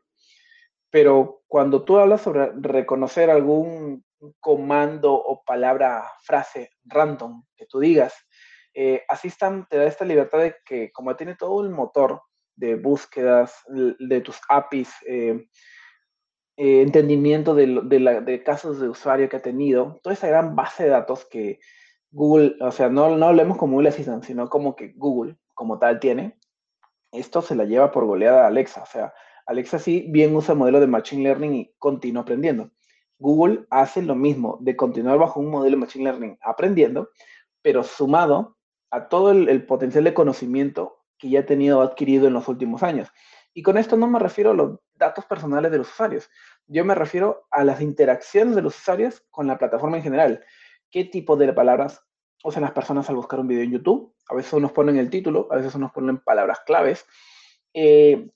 Pero cuando tú hablas sobre reconocer algún comando o palabra, frase random que tú digas. Eh, Assistant te da esta libertad de que como tiene todo el motor de búsquedas, de tus APIs, eh, eh, entendimiento de, casos de usuario que ha tenido, toda esa gran base de datos que Google, o sea, no, no hablemos como Google Assistant, sino como que Google como tal tiene, esto se la lleva por goleada a Alexa. O sea, Alexa sí bien usa el modelo de Machine Learning y continúa aprendiendo. Google hace lo mismo, de continuar bajo un modelo de Machine Learning aprendiendo, pero sumado a todo el, potencial de conocimiento que ya ha tenido adquirido en los últimos años. Y con esto no me refiero a los datos personales de los usuarios, yo me refiero a las interacciones de los usuarios con la plataforma en general. ¿Qué tipo de palabras usan las personas al buscar un video en YouTube. A veces nos ponen el título, a veces nos ponen palabras claves. Eh,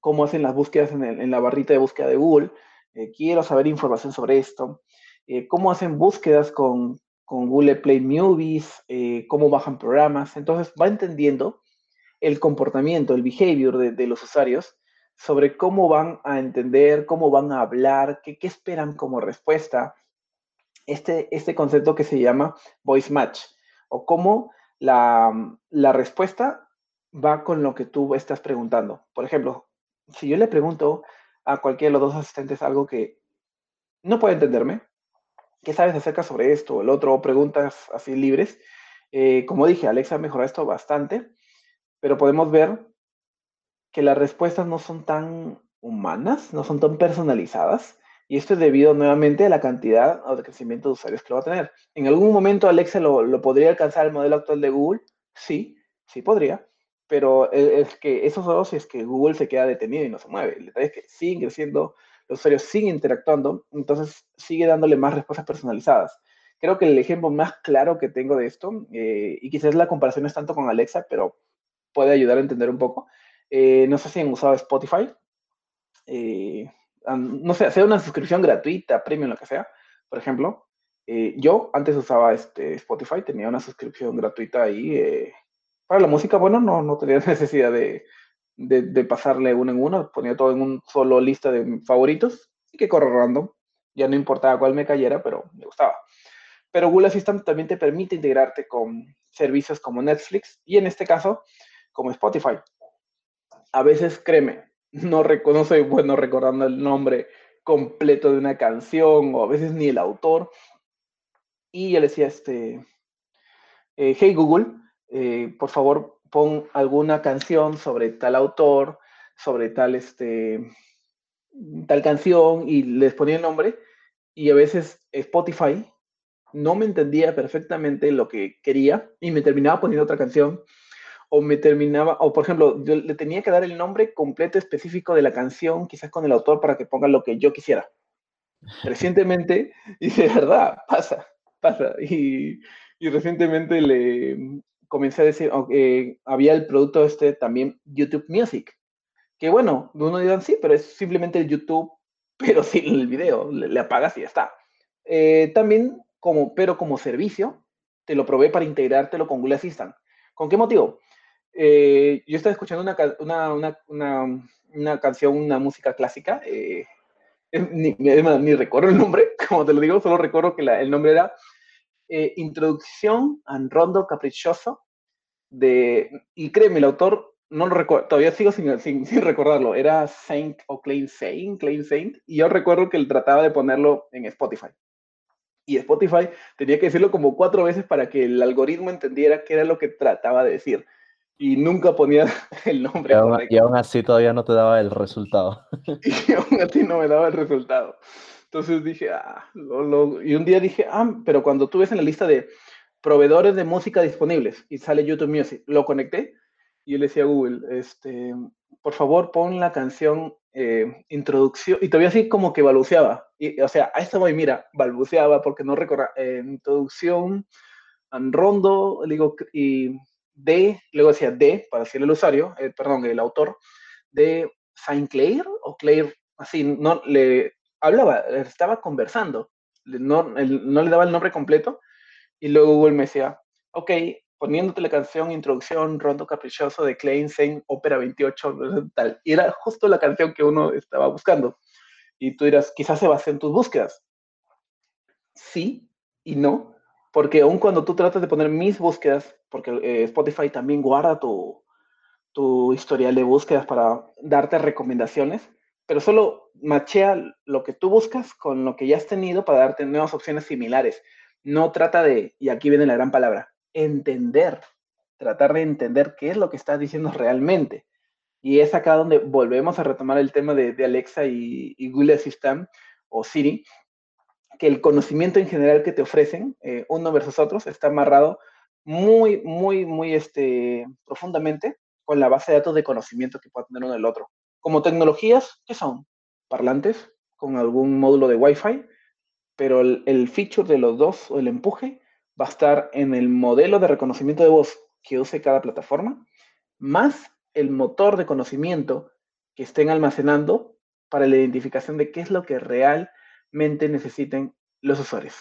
cómo hacen las búsquedas en, la barrita de búsqueda de Google. Eh, quiero saber información sobre esto. Eh, cómo hacen búsquedas con, Google Play Movies, cómo bajan programas. Entonces va entendiendo el comportamiento, el behavior de, los usuarios sobre cómo van a entender, cómo van a hablar, qué, esperan como respuesta, este, este concepto que se llama voice match, o cómo la, respuesta va con lo que tú estás preguntando. Por ejemplo, si yo le pregunto a cualquiera de los dos asistentes algo que no puede entenderme, ¿qué sabes acerca sobre esto o el otro? O preguntas así libres. Eh, como dije, Alexa mejorado esto bastante, pero podemos ver que las respuestas no son tan humanas, no son tan personalizadas, y esto es debido nuevamente a la cantidad o crecimiento de usuarios que lo va a tener. ¿En algún momento Alexa lo, podría alcanzar el modelo actual de Google? Sí, sí podría, pero e, es que eso solo si es que Google se queda detenido y no se mueve. El detalle es que siguen creciendo, los usuarios siguen interactuando, entonces sigue dándole más respuestas personalizadas. Creo que el ejemplo más claro que tengo de esto, eh, y quizás la comparación no es tanto con Alexa, pero puede ayudar a entender un poco. Eh, no sé si han usado Spotify. Eh, no sé, hacer una suscripción gratuita, premium, lo que sea, por ejemplo. Eh, yo antes usaba este Spotify, tenía una suscripción gratuita ahí. Eh, para la música, bueno, no, no tenía necesidad de, de, pasarle uno en uno, ponía todo en un solo lista de favoritos y que corre random. Ya no importaba cuál me cayera, pero me gustaba. Pero Google Assistant también te permite integrarte con servicios como Netflix y en este caso como Spotify. A veces, créeme, no, reconoce bueno recordando el nombre completo de una canción o a veces ni el autor. Y yo le decía, este, eh, hey Google, eh, por favor pon alguna canción sobre tal autor, sobre tal, este, tal canción y les ponía el nombre. Y a veces Spotify no me entendía perfectamente lo que quería y me terminaba poniendo otra canción o me terminaba, o por ejemplo, yo le tenía que dar el nombre completo específico de la canción, quizás con el autor, para que ponga lo que yo quisiera. Recientemente, y de verdad, pasa, pasa. Y, y recientemente le comencé a decir, que había el producto este también, YouTube Music, que bueno, uno dirá, sí, pero es simplemente YouTube, pero sin el video, le, apagas y ya está. Eh, también, como, pero como servicio, te lo probé para integrártelo con Google Assistant. ¿Con qué motivo? Eh, yo estaba escuchando una, una, una, una, canción, una música clásica, eh, ni, ni, recuerdo el nombre, como te lo digo, solo recuerdo que la, el nombre era eh, Introducción a Rondo Caprichoso, de, y créeme, el autor, no lo recuerdo, todavía sigo sin, sin, sin, recordarlo, era Saint o Klein Saint, Klein Saint, y yo recuerdo que él trataba de ponerlo en Spotify. Y Spotify tenía que decirlo como cuatro veces para que el algoritmo entendiera qué era lo que trataba de decir y nunca ponía el nombre. Y aún, así todavía no te daba el resultado. Y aún así no me daba el resultado. Entonces dije, ah, y un día dije, ah, pero cuando tú ves en la lista de proveedores de música disponibles y sale YouTube Music, lo conecté y yo le decía a Google, este, por favor pon la canción eh, introducción, y todavía así como que balbuceaba, y, o sea, a esta voy, mira, balbuceaba porque no recuerda, eh, introducción, rondo, digo, y de, luego decía de, para decir el usuario, eh, perdón, el autor, de Saint Clair o Claire, así, no, le hablaba, estaba conversando, no, no le daba el nombre completo, y luego Google me decía, ok, poniéndote la canción Introducción Rondo Caprichoso de Klein Saint Ópera 28, tal, y era justo la canción que uno estaba buscando. Y tú dirás, quizás se basa en tus búsquedas. Sí y no, porque aun cuando tú tratas de poner mis búsquedas, porque eh, Spotify también guarda tu, tu historial de búsquedas para darte recomendaciones, pero solo machea lo que tú buscas con lo que ya has tenido para darte nuevas opciones similares. No trata de, y aquí viene la gran palabra, entender, tratar de entender qué es lo que estás diciendo realmente. Y es acá donde volvemos a retomar el tema de, Alexa y, y, Google Assistant o Siri, que el conocimiento en general que te ofrecen, eh, uno versus otros, está amarrado muy, muy, muy este, profundamente con la base de datos de conocimiento que puede tener uno del otro. Como tecnologías, ¿qué son? Parlantes con algún módulo de Wi-Fi, pero el, feature de los dos o el empuje va a estar en el modelo de reconocimiento de voz que use cada plataforma, más el motor de conocimiento que estén almacenando para la identificación de qué es lo que realmente necesiten los usuarios.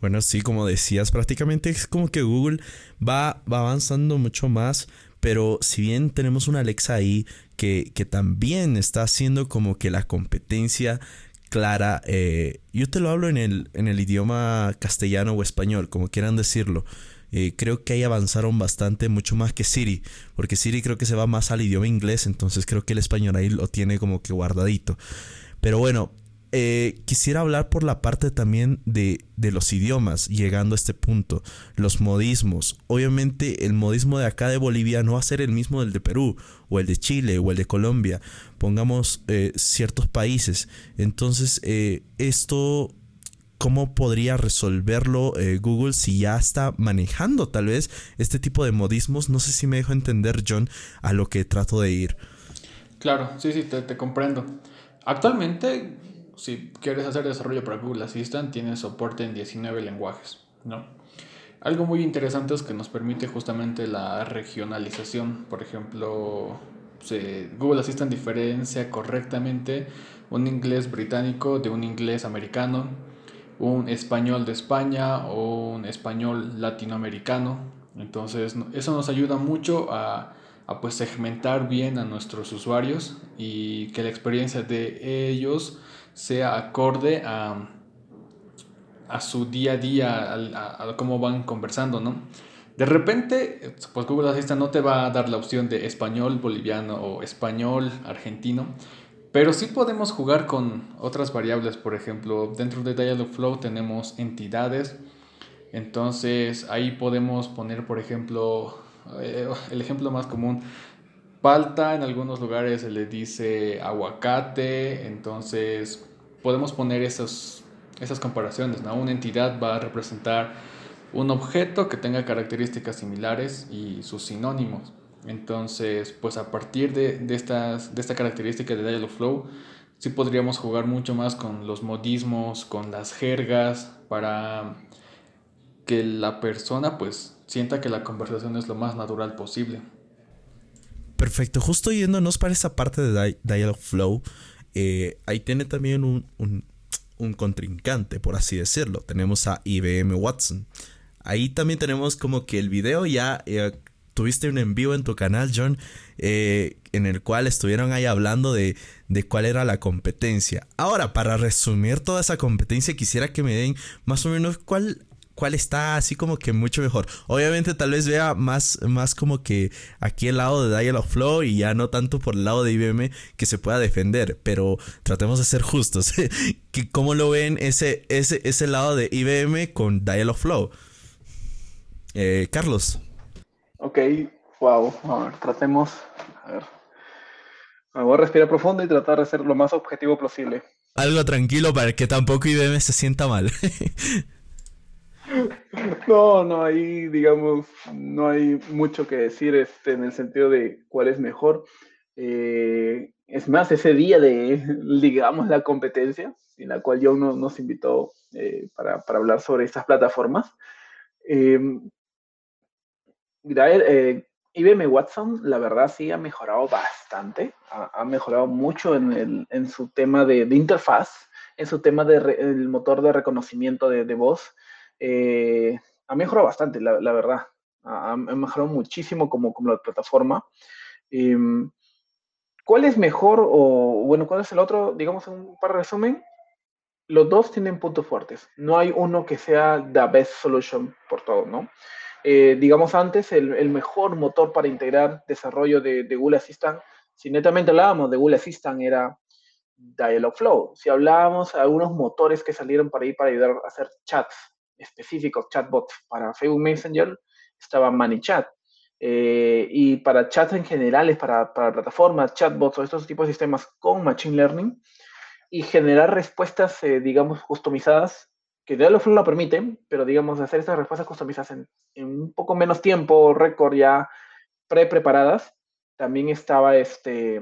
Bueno, sí, como decías, prácticamente es como que Google va, va avanzando mucho más, pero si bien tenemos una Alexa ahí que, que también está haciendo como que la competencia clara, eh, yo te lo hablo en el, en el idioma castellano o español, como quieran decirlo. Eh, creo que ahí avanzaron bastante, mucho más que Siri, porque Siri creo que se va más al idioma inglés, entonces creo que el español ahí lo tiene como que guardadito. Pero bueno, eh, quisiera hablar por la parte también de, de, los idiomas, llegando a este punto, los modismos. Obviamente el modismo de acá de Bolivia no va a ser el mismo del de Perú, o el de Chile, o el de Colombia, pongamos eh, ciertos países. Entonces, eh, esto, ¿cómo podría resolverlo Google si ya está manejando tal vez este tipo de modismos? No sé si me dejo entender, John, a lo que trato de ir. Claro, sí, sí, te, te comprendo. Actualmente si quieres hacer desarrollo para Google Assistant, tiene soporte en 19 lenguajes, ¿no? Algo muy interesante es que nos permite justamente la regionalización. Por ejemplo, Google Assistant diferencia correctamente un inglés británico de un inglés americano, un español de España o un español latinoamericano. Entonces, eso nos ayuda mucho a, a pues segmentar bien a nuestros usuarios y que la experiencia de ellos sea acorde a, a su día a día, a, cómo van conversando, ¿no? De repente, pues Google Assistant no te va a dar la opción de español boliviano o español argentino, pero sí podemos jugar con otras variables. Por ejemplo, dentro de Dialogflow tenemos entidades. Entonces ahí podemos poner, por ejemplo, eh, el ejemplo más común, palta, en algunos lugares se le dice aguacate, entonces podemos poner esas comparaciones. Una entidad va a representar un objeto que tenga características similares y sus sinónimos. Entonces, pues a partir de, de, estas, de esta característica de Dialogflow, sí podríamos jugar mucho más con los modismos, con las jergas, para que la persona pues sienta que la conversación es lo más natural posible. Perfecto, justo yéndonos para esa parte de Dialogflow, eh, ahí tiene también un, un, contrincante, por así decirlo. Tenemos a IBM Watson. Ahí también tenemos como que el video ya... Eh, tuviste un en vivo en tu canal, John, eh, en el cual estuvieron ahí hablando de, de, cuál era la competencia. Ahora, para resumir toda esa competencia, quisiera que me den más o menos cuál cuál está así como que mucho mejor. Obviamente tal vez vea más, más como que aquí el lado de Dialogflow y ya no tanto por el lado de IBM que se pueda defender, pero tratemos de ser justos. ¿Cómo lo ven ese, ese, ese lado de IBM con Dialogflow? Eh, Carlos. Ok, wow. A ver, tratemos. A ver. Me voy a respirar profundo y tratar de ser lo más objetivo posible. Algo tranquilo para que tampoco IBM se sienta mal. No, no, ahí digamos, no hay mucho que decir este, en el sentido de cuál es mejor. Eh, es más, ese día de, digamos, la competencia, en la cual John nos invitó eh, para, hablar sobre estas plataformas, em, eh, IBM Watson, la verdad, sí ha mejorado bastante, ha, mejorado mucho en, su tema de, de interfaz, en su tema del de motor de reconocimiento de voz. Eh, ha mejorado bastante, la, verdad. Ha, mejorado muchísimo como, como la plataforma. Em, ¿Cuál es mejor o, bueno, cuál es el otro? Digamos, un par de resumen. Los dos tienen puntos fuertes. No hay uno que sea the best solution por todo, ¿no? Eh, digamos antes, el, mejor motor para integrar desarrollo de, de Google Assistant, si netamente hablábamos de Google Assistant, era Dialogflow. Si hablábamos de algunos motores que salieron para ir para ayudar a hacer chats específicos, chatbots para Facebook Messenger, estaba ManyChat. Eh, y para chats en general, para, para plataformas, chatbots o estos tipos de sistemas con Machine Learning, y generar respuestas, eh, digamos, customizadas, que Dialogflow lo permite, pero digamos, hacer estas respuestas customizadas en, un poco menos tiempo, récord ya pre-preparadas, también estaba este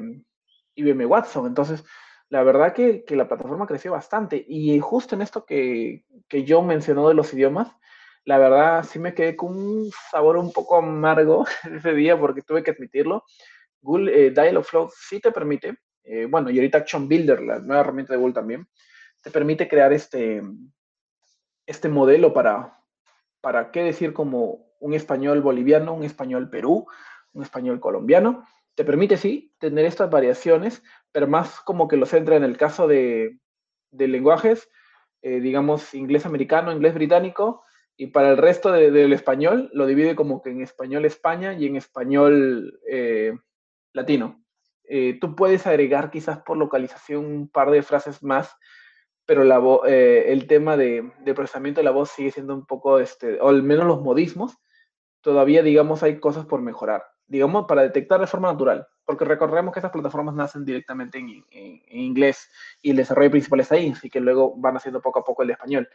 IBM Watson. Entonces, la verdad que, que, la plataforma creció bastante. Y justo en esto que, que John mencionó de los idiomas, la verdad sí me quedé con un sabor un poco amargo ese día porque tuve que admitirlo. Google eh, Dialogflow sí te permite, eh, bueno, y ahorita Action Builder, la nueva herramienta de Google también, te permite crear este, este modelo para, para qué decir como un español boliviano, un español Perú, un español colombiano. Te permite, sí, tener estas variaciones, pero más como que lo centra en el caso de, de lenguajes, eh, digamos, inglés americano, inglés británico, y para el resto del español lo divide como que en español España y en español eh, latino. Eh, tú puedes agregar quizás por localización un par de frases más, pero la el tema de, de, procesamiento de la voz sigue siendo un poco, este, o al menos los modismos, todavía, digamos, hay cosas por mejorar digamos, para detectar de forma natural, porque recordemos que estas plataformas nacen directamente en, inglés y el desarrollo principal es ahí, así que luego van haciendo poco a poco el de español.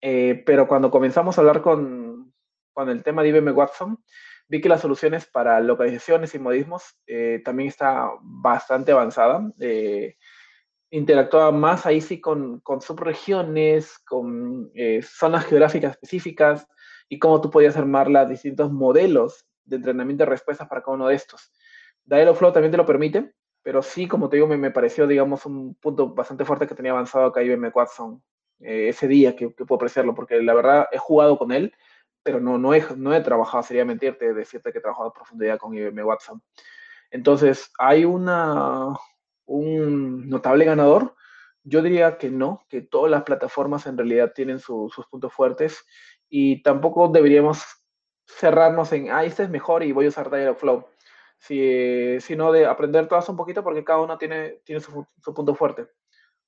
Eh, pero cuando comenzamos a hablar con, con el tema de IBM Watson, vi que las soluciones para localizaciones y modismos eh, también está bastante avanzada. Eh, interactúa más ahí sí con, con subregiones, con zonas geográficas específicas y cómo tú podías armar los distintos modelos de entrenamiento de respuestas para cada uno de estos. Dialogflow también te lo permite, pero sí, como te digo, me, pareció, digamos, un punto bastante fuerte que tenía avanzado acá IBM Watson eh, ese día que, que, puedo apreciarlo, porque la verdad he jugado con él, pero no, no, he, no he trabajado, sería mentirte decirte que he trabajado a profundidad con IBM Watson. Entonces, ¿hay una, un notable ganador? Yo diría que no, que todas las plataformas en realidad tienen sus puntos fuertes y tampoco deberíamos cerrarnos en, ah, este es mejor y voy a usar Dialogflow. Si, sino de aprender todas un poquito porque cada uno tiene, tiene su, punto fuerte.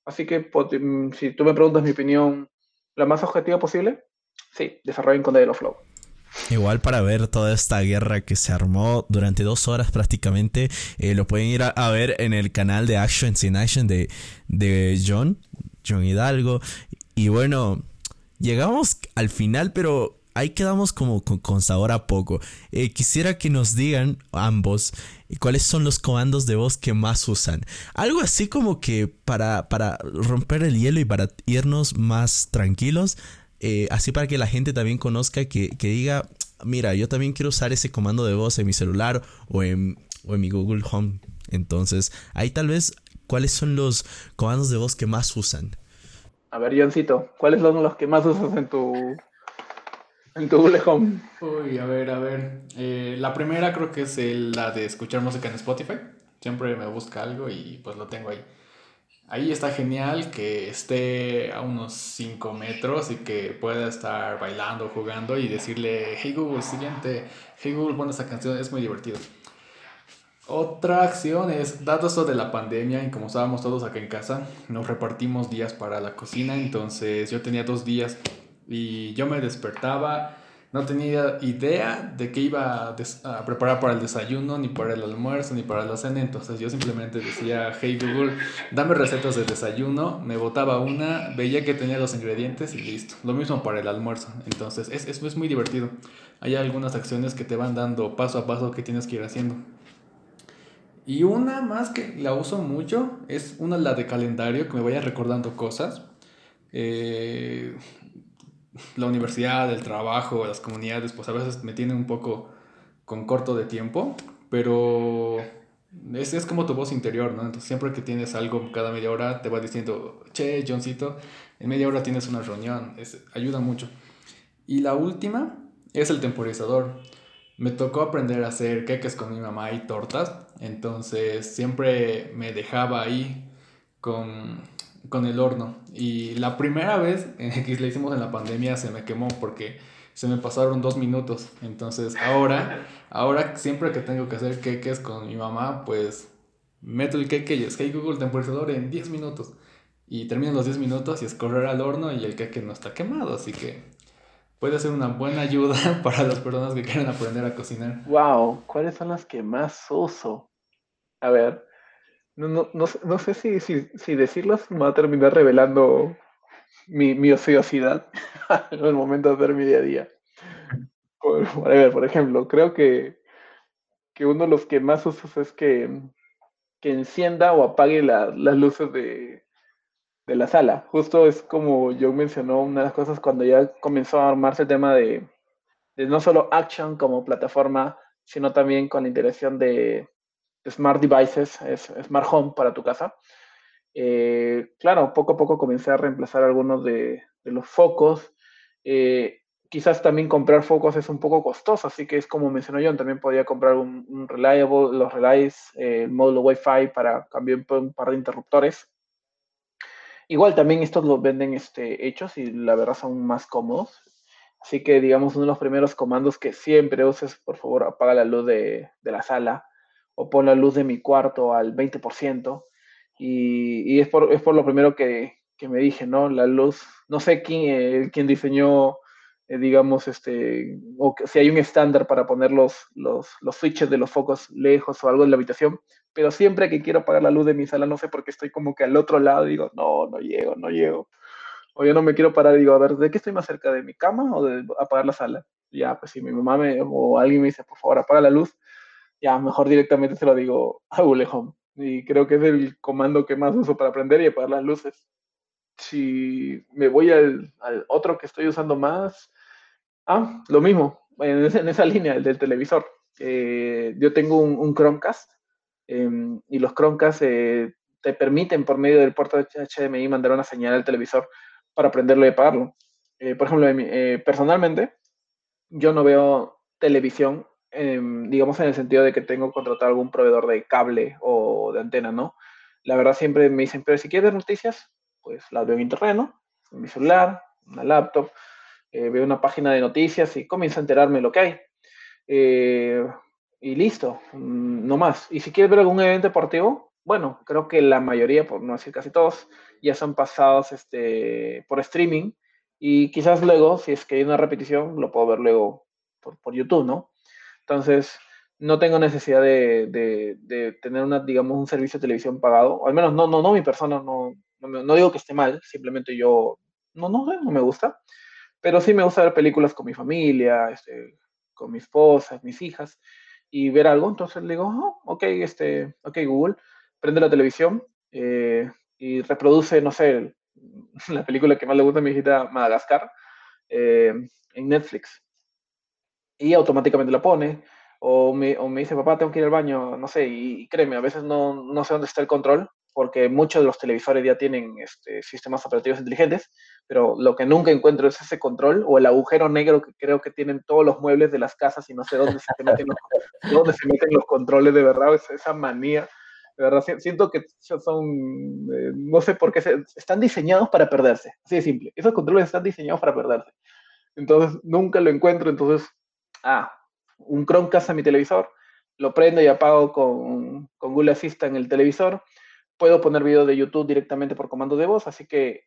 Así que pues, mm, si tú me preguntas mi opinión, la más objetiva posible, sí, desarrollen con Dialogflow. Igual para ver toda esta guerra que se armó durante dos horas prácticamente, eh, lo pueden ir a, ver en el canal de Action in Action de, de John, John Hidalgo. Y bueno, llegamos al final, pero ahí quedamos como con, sabor a poco. Eh, quisiera que nos digan ambos eh, cuáles son los comandos de voz que más usan. Algo así como que para, para romper el hielo y para irnos más tranquilos. Eh, así para que la gente también conozca que, que, diga, mira, yo también quiero usar ese comando de voz en mi celular o en, o en mi Google Home. Entonces, ahí tal vez, ¿cuáles son los comandos de voz que más usan? A ver, Johncito, ¿cuáles son los que más usas en tu en tu Home. Uy, a ver, a ver. Eh, la primera creo que es la de escuchar música en Spotify. Siempre me busca algo y pues lo tengo ahí. Ahí está genial que esté a unos 5 metros y que pueda estar bailando, jugando y decirle, hey Google, siguiente, hey Google, pon esta canción, es muy divertido. Otra acción es, dado esto de la pandemia y como estábamos todos acá en casa, nos repartimos días para la cocina, entonces yo tenía dos días y yo me despertaba, no tenía idea de qué iba a, preparar para el desayuno, ni para el almuerzo, ni para la cena. Entonces yo simplemente decía, hey Google, dame recetas de desayuno. Me botaba una, veía que tenía los ingredientes y listo. Lo mismo para el almuerzo. Entonces es, es, es muy divertido. Hay algunas acciones que te van dando paso a paso que tienes que ir haciendo. Y una más que la uso mucho es una la de calendario, que me vaya recordando cosas. Eh, la universidad, el trabajo, las comunidades, pues a veces me tienen un poco con corto de tiempo, pero es, es como tu voz interior, ¿no? Entonces siempre que tienes algo cada media hora te va diciendo, che, Johncito, en media hora tienes una reunión, es, ayuda mucho. Y la última es el temporizador. Me tocó aprender a hacer queques con mi mamá y tortas, entonces siempre me dejaba ahí con con el horno. Y la primera vez que le hicimos en la pandemia se me quemó porque se me pasaron dos minutos. Entonces ahora, ahora siempre que tengo que hacer queques con mi mamá, pues meto el queque y es hey Google temporizador en 10 minutos. Y termino los 10 minutos y es correr al horno y el queque no está quemado. Así que puede ser una buena ayuda para las personas que quieren aprender a cocinar. Wow, ¿cuáles son las que más uso? A ver, no, no, no, no sé si, si, si, decirlas me va a terminar revelando mi, mi ociosidad en el momento de hacer mi día a día. Por, por ejemplo, creo que, que, uno de los que más uso es que, que encienda o apague las luces de, de la sala. Justo es como yo mencionó una de las cosas cuando ya comenzó a armarse el tema de, de no solo Action como plataforma, sino también con la integración de, smart devices, es, smart home para tu casa. Eh, claro, poco a poco comencé a reemplazar algunos de, los focos. Eh, quizás también comprar focos es un poco costoso, así que es como mencionó John, también podía comprar un, reliable, los relays, eh, el módulo Wi-Fi para cambiar un par de interruptores. Igual también estos los venden este, hechos y la verdad son más cómodos. Así que digamos uno de los primeros comandos que siempre uses, por favor, apaga la luz de la sala o pon la luz de mi cuarto al 20%. Y, y es, por, es por lo primero que, que, me dije, ¿no? La luz, no sé quién, eh, quién diseñó, eh, digamos, este, o si hay un estándar para poner los, los, los, switches de los focos lejos o algo en la habitación, pero siempre que quiero apagar la luz de mi sala, no sé por qué estoy como que al otro lado, digo, no, no llego, no llego. O yo no me quiero parar, digo, a ver, ¿de qué estoy más cerca? ¿De mi cama o de apagar la sala? Ya, pues si mi mamá me, o alguien me dice, por favor, apaga la luz, ya mejor directamente se lo digo a Google Home. Y creo que es el comando que más uso para aprender y apagar las luces. Si me voy al, otro que estoy usando más, ah, lo mismo, en, esa línea, el del televisor. Eh, yo tengo un, Chromecast em, y los Chromecast eh, te permiten por medio del puerto HDMI mandar una señal al televisor para aprenderlo y apagarlo. Eh, por ejemplo, personalmente, yo no veo televisión Em, digamos en el sentido de que tengo contratado algún proveedor de cable o de antena, ¿no? La verdad siempre me dicen, pero si quieres ver noticias, pues las veo en internet, ¿no? En mi celular, una laptop, eh, veo una página de noticias y comienzo a enterarme de lo que hay. Eh, y listo, mm, no más. Y si quieres ver algún evento deportivo, bueno, creo que la mayoría, por no decir casi todos, ya son pasados este, por streaming y quizás luego, si es que hay una repetición, lo puedo ver luego por, por YouTube, ¿no? Entonces, no tengo necesidad de, tener un servicio de televisión pagado, al menos no, no, no mi persona, no, no, digo que esté mal, simplemente yo, no, no no me gusta, pero sí me gusta ver películas con mi familia, este, con mi esposa, mis hijas, y ver algo, entonces le digo, oh, ok, ok, Google, prende la televisión eh, y reproduce, no sé, la película que más le gusta a mi hijita, Madagascar, eh, en Netflix y automáticamente la pone. O me, o me, dice, papá, tengo que ir al baño, no sé, y, créeme, a veces no, no, sé dónde está el control, porque muchos de los televisores ya tienen este, sistemas operativos inteligentes, pero lo que nunca encuentro es ese control o el agujero negro que creo que tienen todos los muebles de las casas y no sé dónde se meten los, dónde se meten los controles de verdad, esa manía. De verdad, siento que son, eh, no sé por qué, están diseñados para perderse, así de simple. Esos controles están diseñados para perderse. Entonces, nunca lo encuentro, entonces ah, un Chromecast a mi televisor, lo prendo y apago con, con Google Assistant en el televisor. Puedo poner videos de YouTube directamente por comando de voz, así que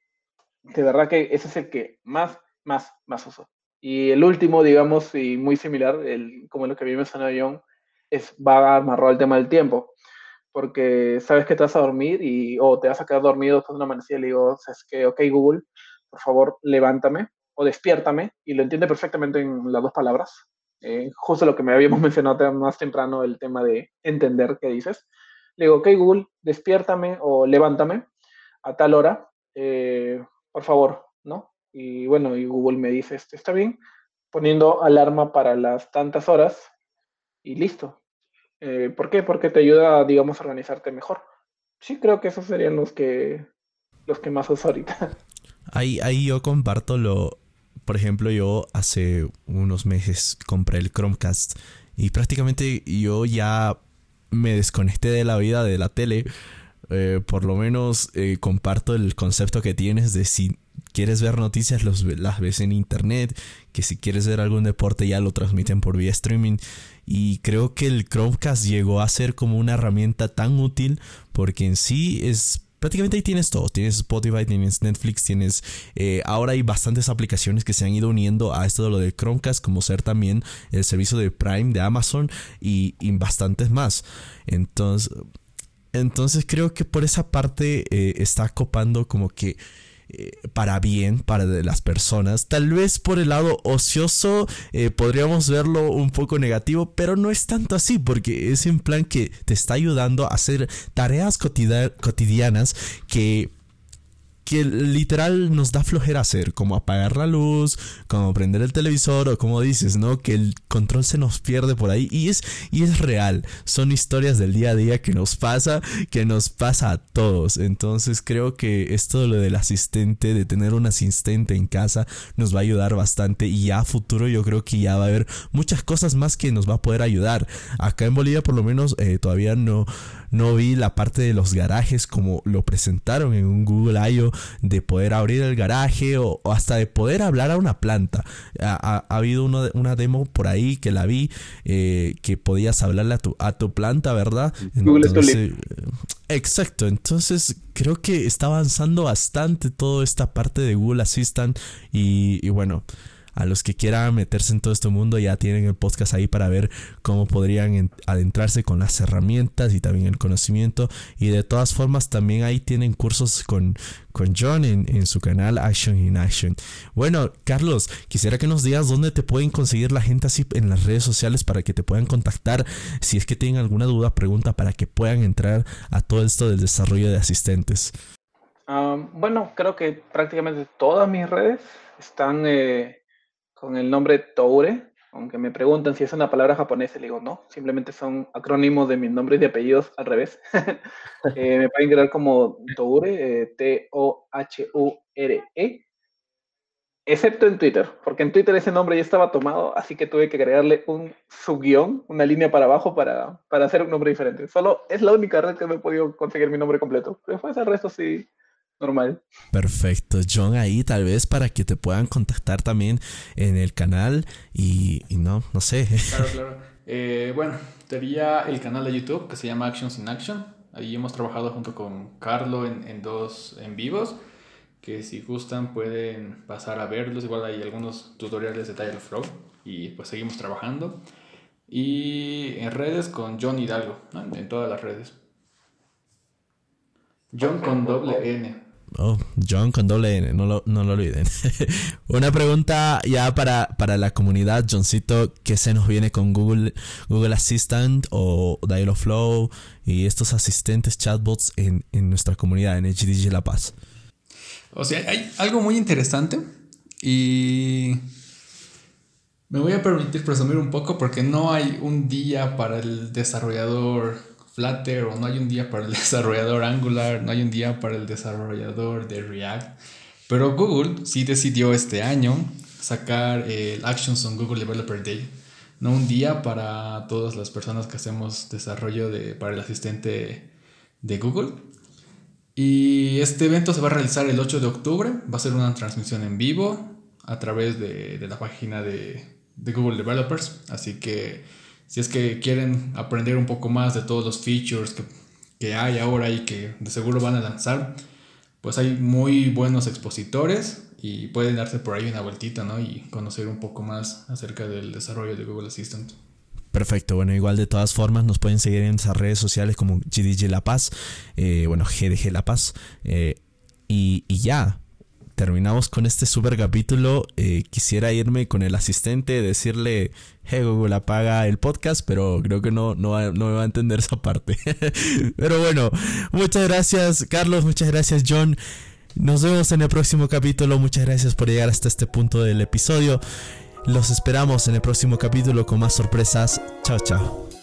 de verdad que ese es el que más, más, más uso. Y el último, digamos, y muy similar, el, como lo que a mí me sonó John, es va amarrado al tema del tiempo. Porque sabes que te vas a dormir y, o te vas a quedar dormido después de una amanecida y le digo, es que, ok, Google, por favor, levántame o despiértame. Y lo entiende perfectamente en las dos palabras. Eh, justo lo que me habíamos mencionado más temprano, el tema de entender qué dices. Le digo, ok Google, despiértame o levántame a tal hora, eh, por favor, ¿no? Y bueno, y Google me dice, este, está bien, poniendo alarma para las tantas horas y listo. Eh, ¿Por qué? Porque te ayuda, digamos, a organizarte mejor. Sí, creo que esos serían los que, los que más uso ahorita. Ahí, ahí yo comparto lo, por ejemplo, yo hace unos meses compré el Chromecast y prácticamente yo ya me desconecté de la vida de la tele. Eh, por lo menos eh, comparto el concepto que tienes de si quieres ver noticias las ves en internet, que si quieres ver algún deporte ya lo transmiten por vía streaming. Y creo que el Chromecast llegó a ser como una herramienta tan útil porque en sí es prácticamente ahí tienes todo. Tienes Spotify, tienes Netflix, tienes... Eh, ahora hay bastantes aplicaciones que se han ido uniendo a esto de lo de Chromecast, como ser también el servicio de Prime de Amazon y, bastantes más. Entonces, entonces creo que por esa parte eh, está copando como que eh, para bien para las personas. Tal vez por el lado ocioso eh, podríamos verlo un poco negativo, pero no es tanto así porque es un plan que te está ayudando a hacer tareas cotidianas que que literal nos da flojera hacer, como apagar la luz, como prender el televisor o como dices, ¿no? Que el control se nos pierde por ahí y es, y es real, son historias del día a día que nos pasa, que nos pasa a todos, entonces creo que esto de lo del asistente, de tener un asistente en casa, nos va a ayudar bastante y ya a futuro yo creo que ya va a haber muchas cosas más que nos va a poder ayudar. Acá en Bolivia por lo menos eh, todavía no no vi la parte de los garajes como lo presentaron en un Google I.O. de poder abrir el garaje o, hasta de poder hablar a una planta. Ha, habido una demo por ahí que la vi eh, que podías hablarle a tu, a tu planta, ¿verdad? Entonces, exacto, entonces creo que está avanzando bastante toda esta parte de Google Assistant y, y bueno a los que quieran meterse en todo este mundo ya tienen el podcast ahí para ver cómo podrían adentrarse con las herramientas y también el conocimiento. Y de todas formas también ahí tienen cursos con, con John en, su canal Action in Action. Bueno, Carlos, quisiera que nos digas dónde te pueden conseguir la gente así en las redes sociales para que te puedan contactar si es que tienen alguna duda, pregunta para que puedan entrar a todo esto del desarrollo de asistentes. Ah, bueno, creo que prácticamente todas mis redes están eh, con el nombre Toure, aunque me preguntan si es una palabra japonesa, le digo no, simplemente son acrónimos de mis nombres y apellidos al revés. Eh, me pueden crear como Toure, eh, T-O-H-U-R-E, excepto en Twitter, porque en Twitter ese nombre ya estaba tomado, así que tuve que agregarle un subguión, una línea para abajo para, para hacer un nombre diferente. Solo es la única red que me he podido conseguir mi nombre completo. Después el resto sí, normal. Perfecto, John, ahí tal vez para que te puedan contactar también en el canal y, no, no sé. Claro, claro. Eh, bueno, sería el canal de YouTube que se llama Actions in Action. Ahí hemos trabajado junto con Carlo en, en dos en vivos, que si gustan pueden pasar a verlos. Igual hay algunos tutoriales de Tile Flow y pues seguimos trabajando. Y en redes con John Hidalgo, en todas las redes. John con doble N. Oh, John con doble N, no lo, no lo olviden. Una pregunta ya para, para la comunidad, Johncito, ¿qué se nos viene con Google, Google Assistant o Dialogflow y estos asistentes chatbots en, en nuestra comunidad, en HDG La Paz? O sea, hay algo muy interesante y me voy a permitir presumir un poco porque no hay un día para el desarrollador Flutter o no hay un día para el desarrollador Angular, no hay un día para el desarrollador de React. Pero Google sí decidió este año sacar el Actions on Google Developer Day. No un día para todas las personas que hacemos desarrollo de, para el asistente de Google. Y este evento se va a realizar el 8 de octubre. Va a ser una transmisión en vivo a través de, de la página de, de Google Developers. Así que si es que quieren aprender un poco más de todos los features que, que hay ahora y que de seguro van a lanzar, pues hay muy buenos expositores y pueden darse por ahí una vueltita, ¿no? Y conocer un poco más acerca del desarrollo de Google Assistant. Perfecto, bueno, igual de todas formas nos pueden seguir en esas redes sociales como GDG La Paz, eh, bueno, GDG La Paz, eh, y, y, ya, terminamos con este super capítulo. Eh, quisiera irme con el asistente, decirle, hey Google, apaga el podcast, pero creo que no, no, no me va a entender esa parte. pero bueno, muchas gracias Carlos, muchas gracias John. Nos vemos en el próximo capítulo. Muchas gracias por llegar hasta este punto del episodio. Los esperamos en el próximo capítulo con más sorpresas. Chao, chao.